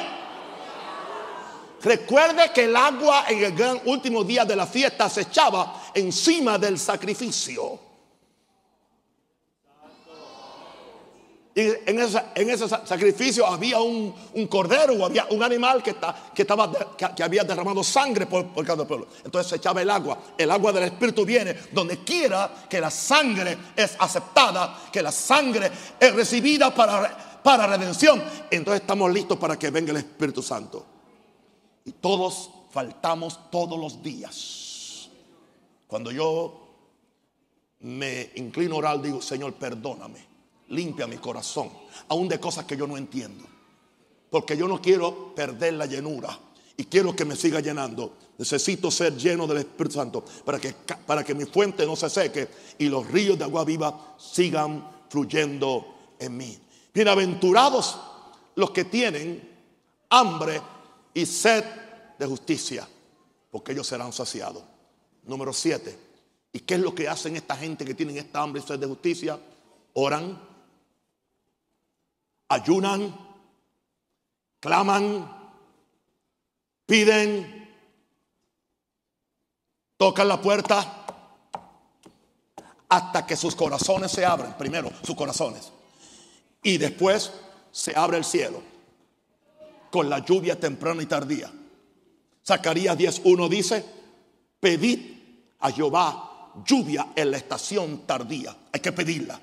Recuerde que el agua en el gran último día de la fiesta se echaba encima del sacrificio. En, ese sacrificio había un, cordero o había un animal que, que, estaba, que, había derramado sangre por, por, cada pueblo. Entonces se echaba el agua. El agua del Espíritu viene donde quiera que la sangre es aceptada, que la sangre es recibida para, para redención. Entonces estamos listos para que venga el Espíritu Santo. Y todos faltamos todos los días. Cuando yo me inclino a orar, digo, Señor, perdóname limpia mi corazón, aún de cosas que yo no entiendo. Porque yo no quiero perder la llenura y quiero que me siga llenando. Necesito ser lleno del Espíritu Santo para que, para que mi fuente no se seque y los ríos de agua viva sigan fluyendo en mí. Bienaventurados los que tienen hambre y sed de justicia, porque ellos serán saciados. Número siete. ¿Y qué es lo que hacen esta gente que tienen esta hambre y sed de justicia? Oran, ayunan, claman, piden, tocan la puerta hasta que sus corazones se abren. Primero, sus corazones. Y después se abre el cielo con la lluvia temprana y tardía. Zacarías 10.1 dice, pedid a Jehová lluvia en la estación tardía. Hay que pedirla.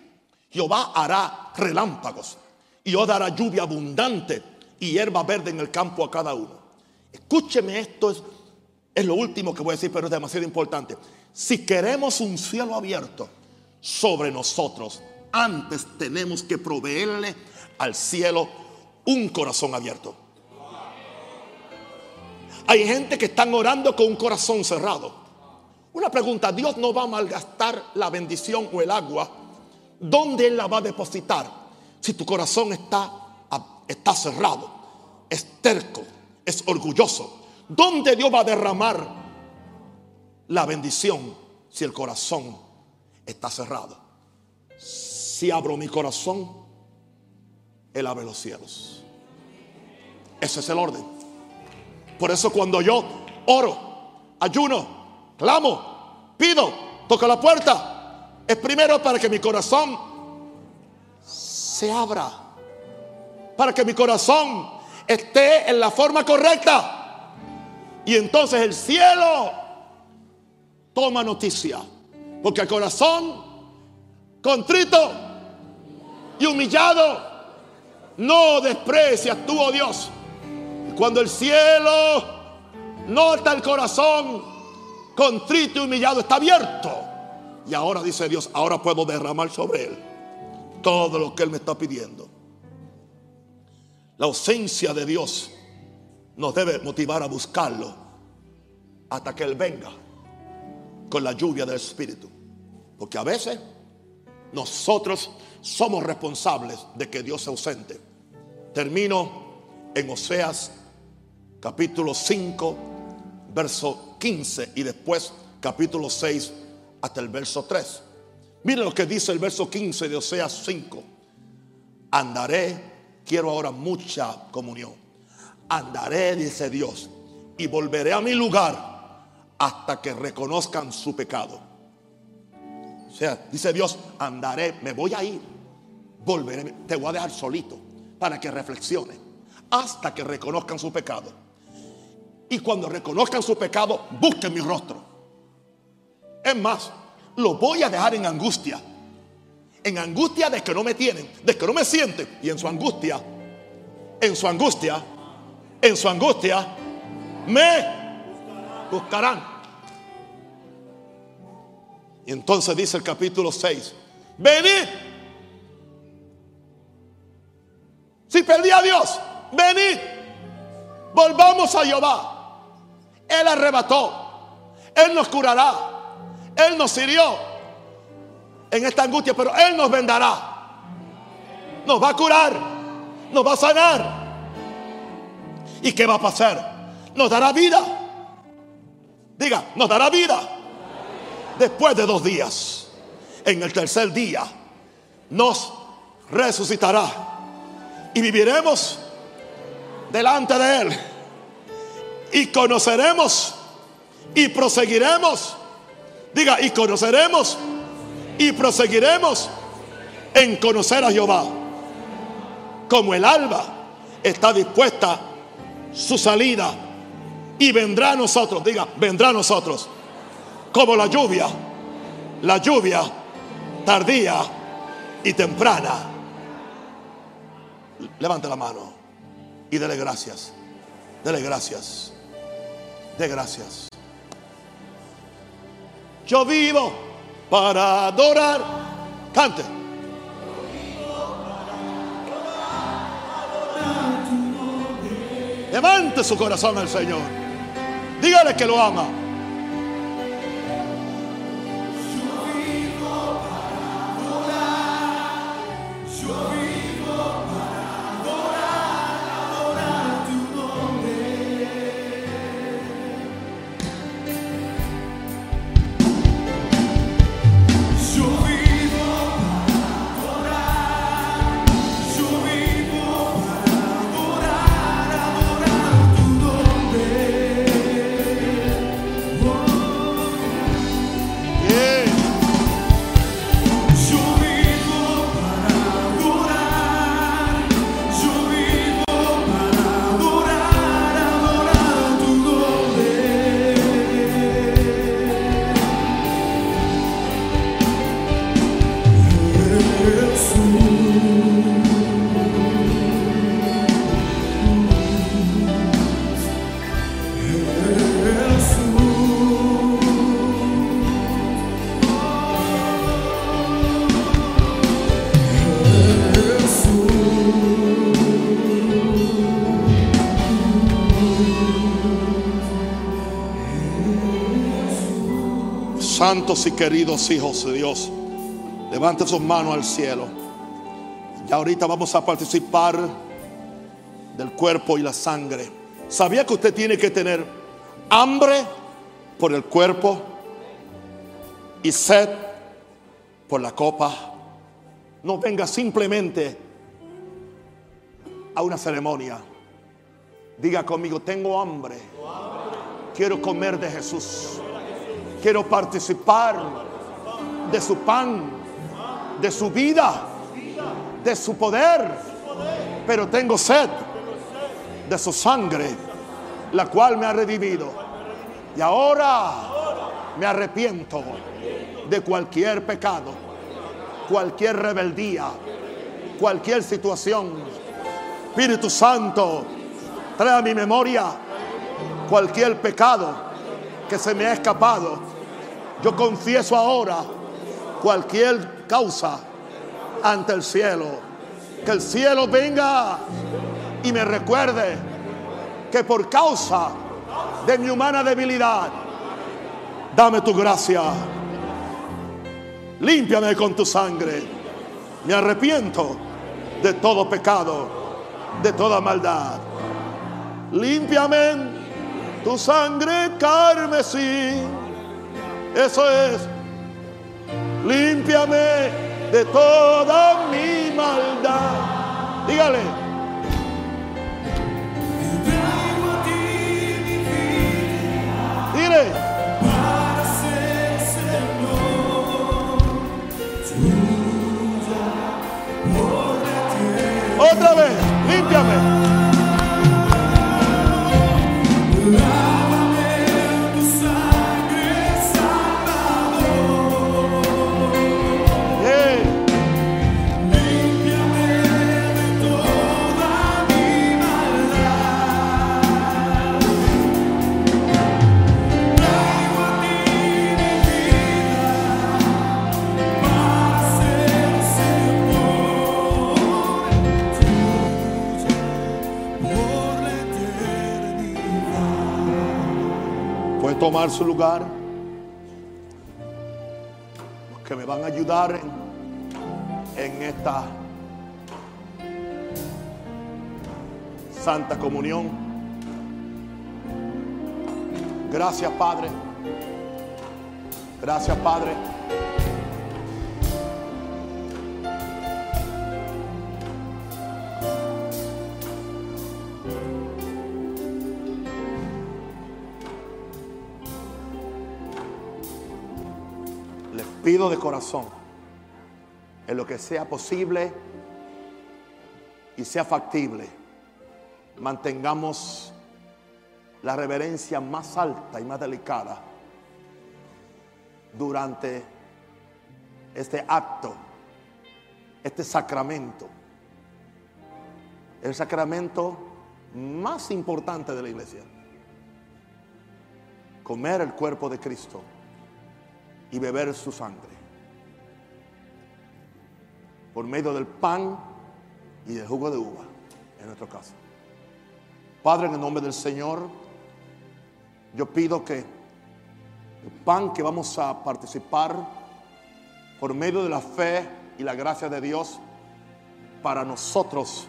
Jehová hará relámpagos y os dará lluvia abundante y hierba verde en el campo a cada uno. Escúcheme, esto es, es lo último que voy a decir, pero es demasiado importante. Si queremos un cielo abierto sobre nosotros, antes tenemos que proveerle al cielo un corazón abierto. Hay gente que están orando con un corazón cerrado. Una pregunta, Dios no va a malgastar la bendición o el agua. ¿Dónde Él la va a depositar? Si tu corazón está, está cerrado, es terco, es orgulloso. ¿Dónde Dios va a derramar la bendición si el corazón está cerrado? Si abro mi corazón, Él abre los cielos. Ese es el orden. Por eso cuando yo oro, ayuno, clamo, pido, toco la puerta, es primero para que mi corazón se abra. Para que mi corazón esté en la forma correcta. Y entonces el cielo toma noticia. Porque el corazón contrito y humillado no desprecia tú, oh Dios. Cuando el cielo nota el corazón contrito y humillado, está abierto. Y ahora dice Dios, ahora puedo derramar sobre él todo lo que él me está pidiendo. La ausencia de Dios nos debe motivar a buscarlo hasta que Él venga con la lluvia del Espíritu. Porque a veces nosotros somos responsables de que Dios se ausente. Termino en Oseas capítulo 5, verso 15 y después capítulo 6 hasta el verso 3. Miren lo que dice el verso 15 de Oseas 5. Andaré, quiero ahora mucha comunión. Andaré, dice Dios, y volveré a mi lugar hasta que reconozcan su pecado. O sea, dice Dios, andaré, me voy a ir, volveré, te voy a dejar solito para que reflexione hasta que reconozcan su pecado. Y cuando reconozcan su pecado, busquen mi rostro. Es más, lo voy a dejar en angustia. En angustia de que no me tienen, de que no me sienten. Y en su angustia, en su angustia, en su angustia, me buscarán. Y entonces dice el capítulo 6, venid. Si perdí a Dios, venid. Volvamos a Jehová. Él arrebató. Él nos curará. Él nos hirió en esta angustia, pero Él nos vendará. Nos va a curar. Nos va a sanar. ¿Y qué va a pasar? Nos dará vida. Diga, nos dará vida. Después de dos días, en el tercer día, nos resucitará. Y viviremos delante de Él y conoceremos y proseguiremos. Diga, y conoceremos y proseguiremos en conocer a Jehová. Como el alba está dispuesta su salida y vendrá a nosotros. Diga, vendrá a nosotros. Como la lluvia, la lluvia tardía y temprana. Levante la mano y dele gracias. Dele gracias de gracias. Yo vivo para adorar. Cante. Levante su corazón al Señor. Dígale que lo ama. Santos y queridos hijos de Dios, levante sus manos al cielo. Ya ahorita vamos a participar del cuerpo y la sangre. ¿Sabía que usted tiene que tener hambre por el cuerpo y sed por la copa? No venga simplemente a una ceremonia. Diga conmigo, tengo hambre. Quiero comer de Jesús. Quiero participar de su pan, de su vida, de su poder. Pero tengo sed de su sangre, la cual me ha revivido. Y ahora me arrepiento de cualquier pecado, cualquier rebeldía, cualquier situación. Espíritu Santo, trae a mi memoria cualquier pecado que se me ha escapado. Yo confieso ahora cualquier causa ante el cielo. Que el cielo venga y me recuerde que por causa de mi humana debilidad, dame tu gracia. Límpiame con tu sangre. Me arrepiento de todo pecado, de toda maldad. Límpiame tu sangre carmesí. Eso es. Límpiame de toda mi maldad. Dígale. Para ser Señor, Otra vez, límpiame. Tomar su lugar. Los que me van a ayudar en, esta Santa Comunión. Gracias Padre. Gracias Padre. Pido de corazón, en lo que sea posible y sea factible, mantengamos la reverencia más alta y más delicada durante este acto, este sacramento, el sacramento más importante de la iglesia, comer el cuerpo de Cristo y beber su sangre. Por medio del pan y del jugo de uva, en nuestro caso. Padre, en el nombre del Señor, yo pido que el pan que vamos a participar por medio de la fe y la gracia de Dios, para nosotros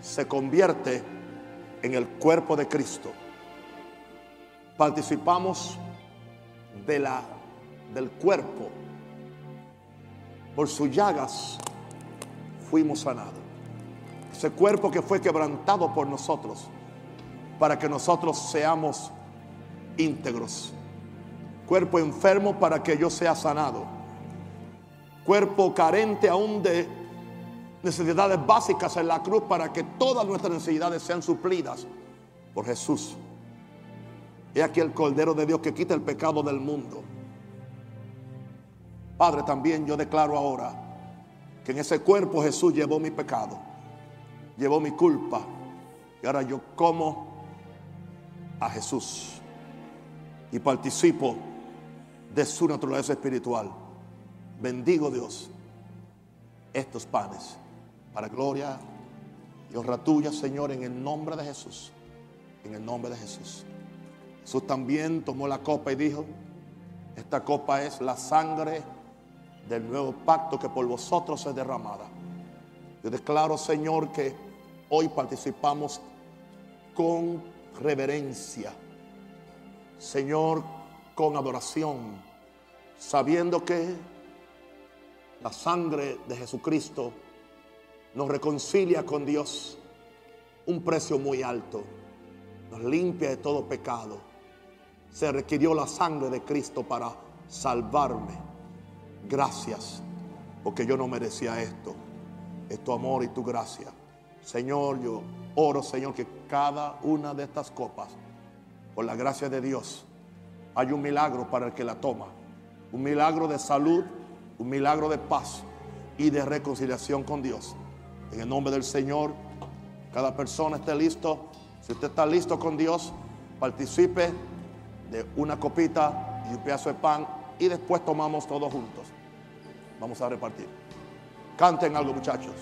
se convierte en el cuerpo de Cristo. Participamos de la del cuerpo, por sus llagas fuimos sanados. Ese cuerpo que fue quebrantado por nosotros, para que nosotros seamos íntegros. Cuerpo enfermo para que yo sea sanado. Cuerpo carente aún de necesidades básicas en la cruz para que todas nuestras necesidades sean suplidas por Jesús. He aquí el Cordero de Dios que quita el pecado del mundo. Padre, también yo declaro ahora que en ese cuerpo Jesús llevó mi pecado, llevó mi culpa. Y ahora yo como a Jesús y participo de su naturaleza espiritual. Bendigo Dios estos panes para gloria y honra tuya, Señor, en el nombre de Jesús. En el nombre de Jesús. Jesús también tomó la copa y dijo, Esta copa es la sangre del nuevo pacto que por vosotros es derramada. Yo declaro, Señor, que hoy participamos con reverencia. Señor, con adoración, sabiendo que la sangre de Jesucristo nos reconcilia con Dios, un precio muy alto, nos limpia de todo pecado. Se requirió la sangre de Cristo para salvarme. Gracias, porque yo no merecía esto. Es tu amor y tu gracia. Señor, yo oro, Señor, que cada una de estas copas, por la gracia de Dios, hay un milagro para el que la toma. Un milagro de salud, un milagro de paz y de reconciliación con Dios. En el nombre del Señor, cada persona esté listo. Si usted está listo con Dios, participe de una copita y un pedazo de pan y después tomamos todos juntos. Vamos a repartir. Canten algo muchachos.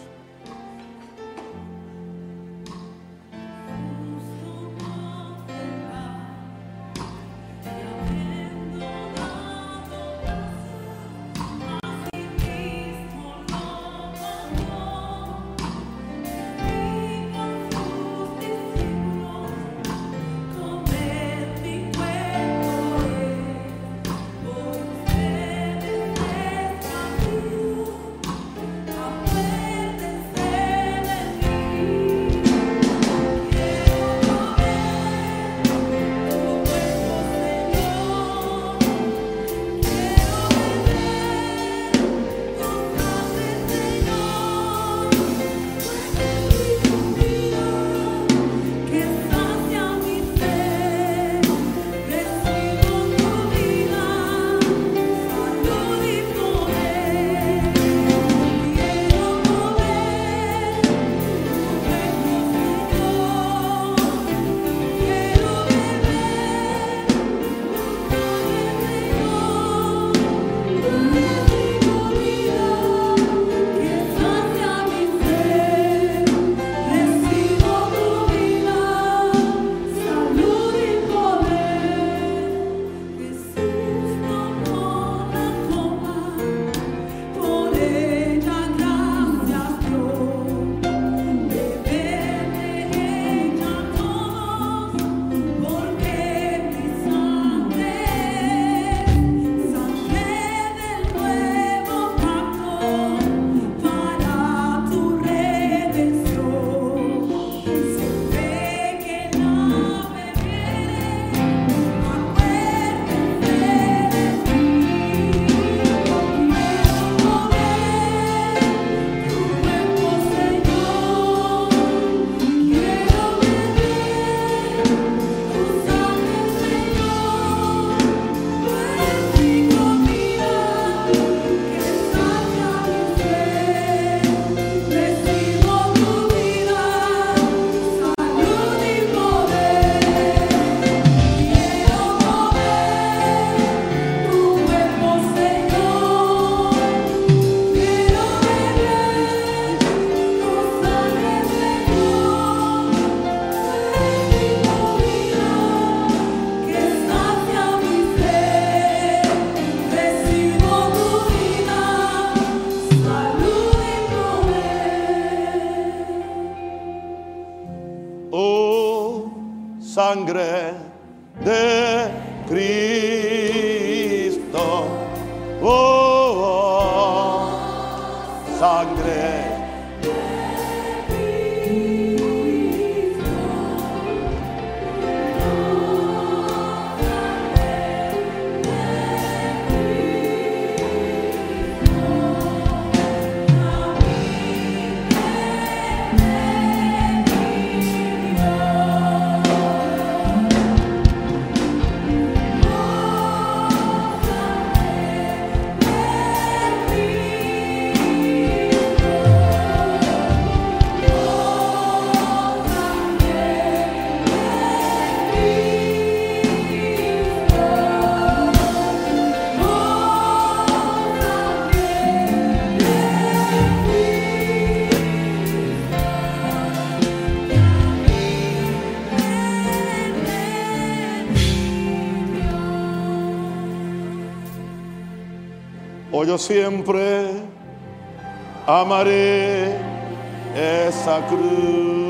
Siempre amaré esa cruz.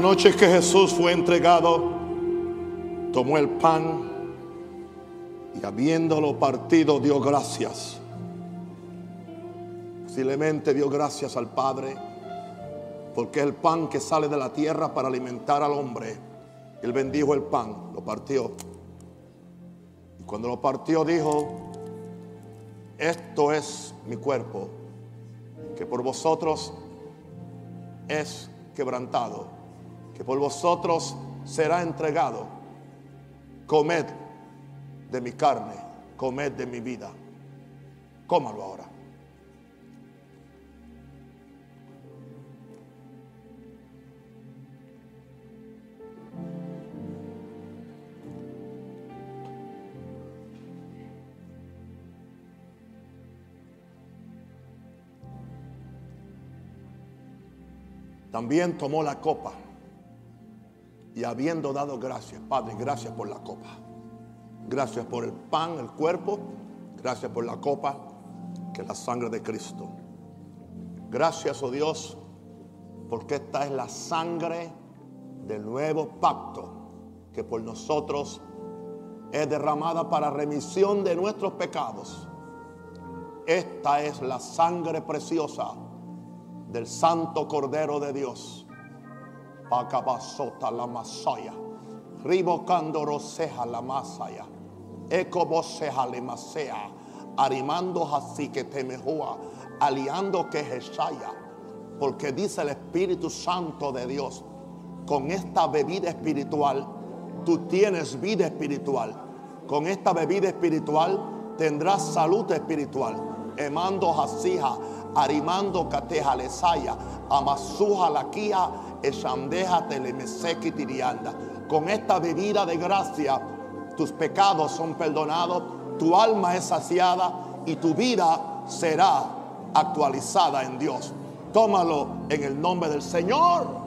Noche que Jesús fue entregado, tomó el pan y habiéndolo partido dio gracias. Posiblemente dio gracias al Padre porque es el pan que sale de la tierra para alimentar al hombre. Él bendijo el pan, lo partió. Y cuando lo partió dijo, esto es mi cuerpo, que por vosotros es quebrantado que por vosotros será entregado. Comed de mi carne, comed de mi vida. Cómalo ahora. También tomó la copa y habiendo dado gracias, Padre, gracias por la copa. Gracias por el pan, el cuerpo. Gracias por la copa, que es la sangre de Cristo. Gracias, oh Dios, porque esta es la sangre del nuevo pacto que por nosotros es derramada para remisión de nuestros pecados. Esta es la sangre preciosa del Santo Cordero de Dios Pacabasota la masaya. Ribocando roseja la masaya. Ecoboseja le masea. Arimando así que te mejua. Aliando que Jesaya. Porque dice el Espíritu Santo de Dios. Con esta bebida espiritual. Tú tienes vida espiritual. Con esta bebida espiritual tendrás salud espiritual. Emando jasija, arimando cateja lesaya, amasuja la kia con esta bebida de gracia, tus pecados son perdonados, tu alma es saciada y tu vida será actualizada en Dios. Tómalo en el nombre del Señor.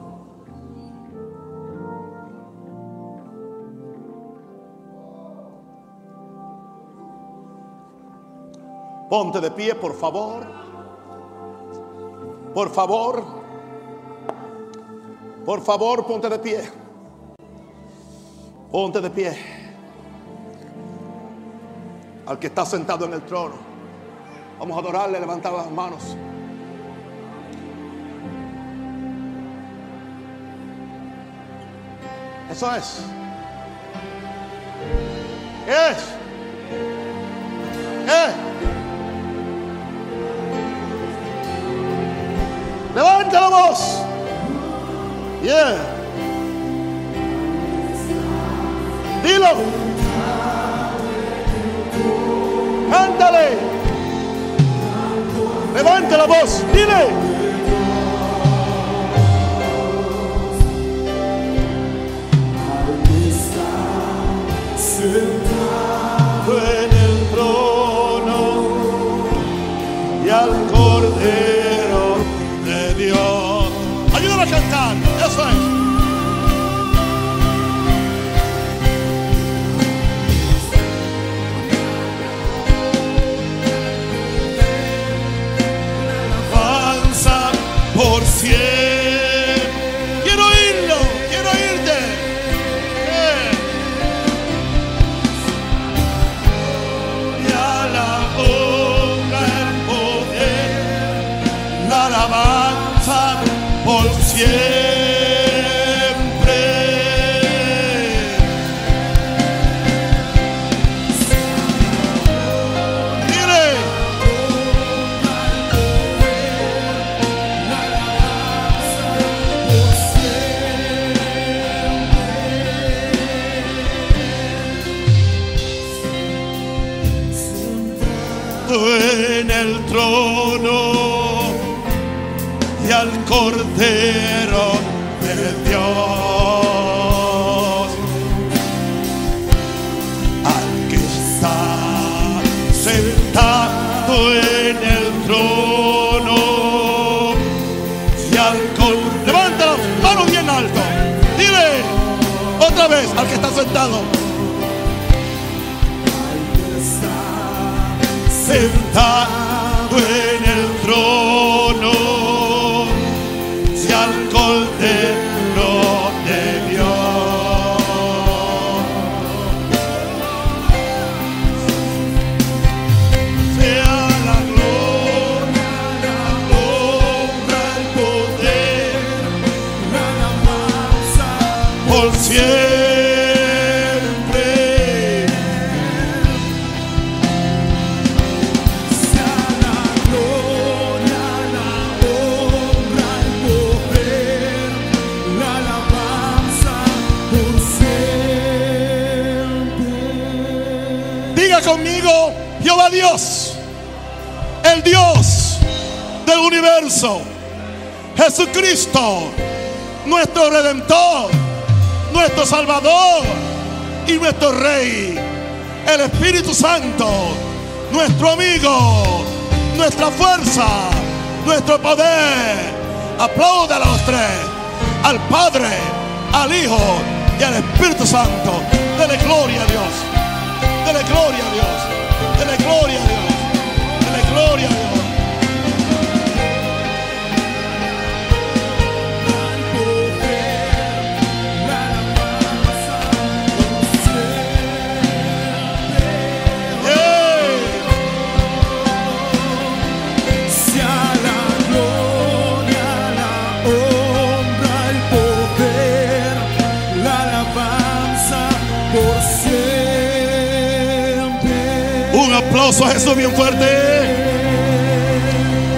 Ponte de pie, por favor. Por favor. Por favor, ponte de pie. Ponte de pie. Al que está sentado en el trono. Vamos a adorarle, levantar las manos. Eso es. Es. Es. Levanta la voz. Yeah. Dilo. Cántale. Levante la voz. Dile. Sentado en el trono Jesucristo, nuestro Redentor, nuestro Salvador y nuestro Rey, el Espíritu Santo, nuestro amigo, nuestra fuerza, nuestro poder. Aplauda a los tres, al Padre, al Hijo y al Espíritu Santo. Dele gloria a Dios. Dele gloria a Dios. Dele gloria a Dios. Dele gloria a Dios. Aplauso a Jesús bien fuerte.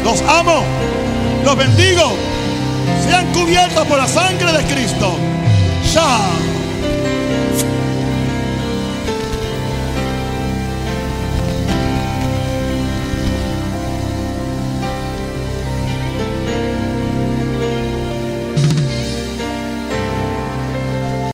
Los amo. Los bendigo. Sean cubiertos por la sangre de Cristo. Chao.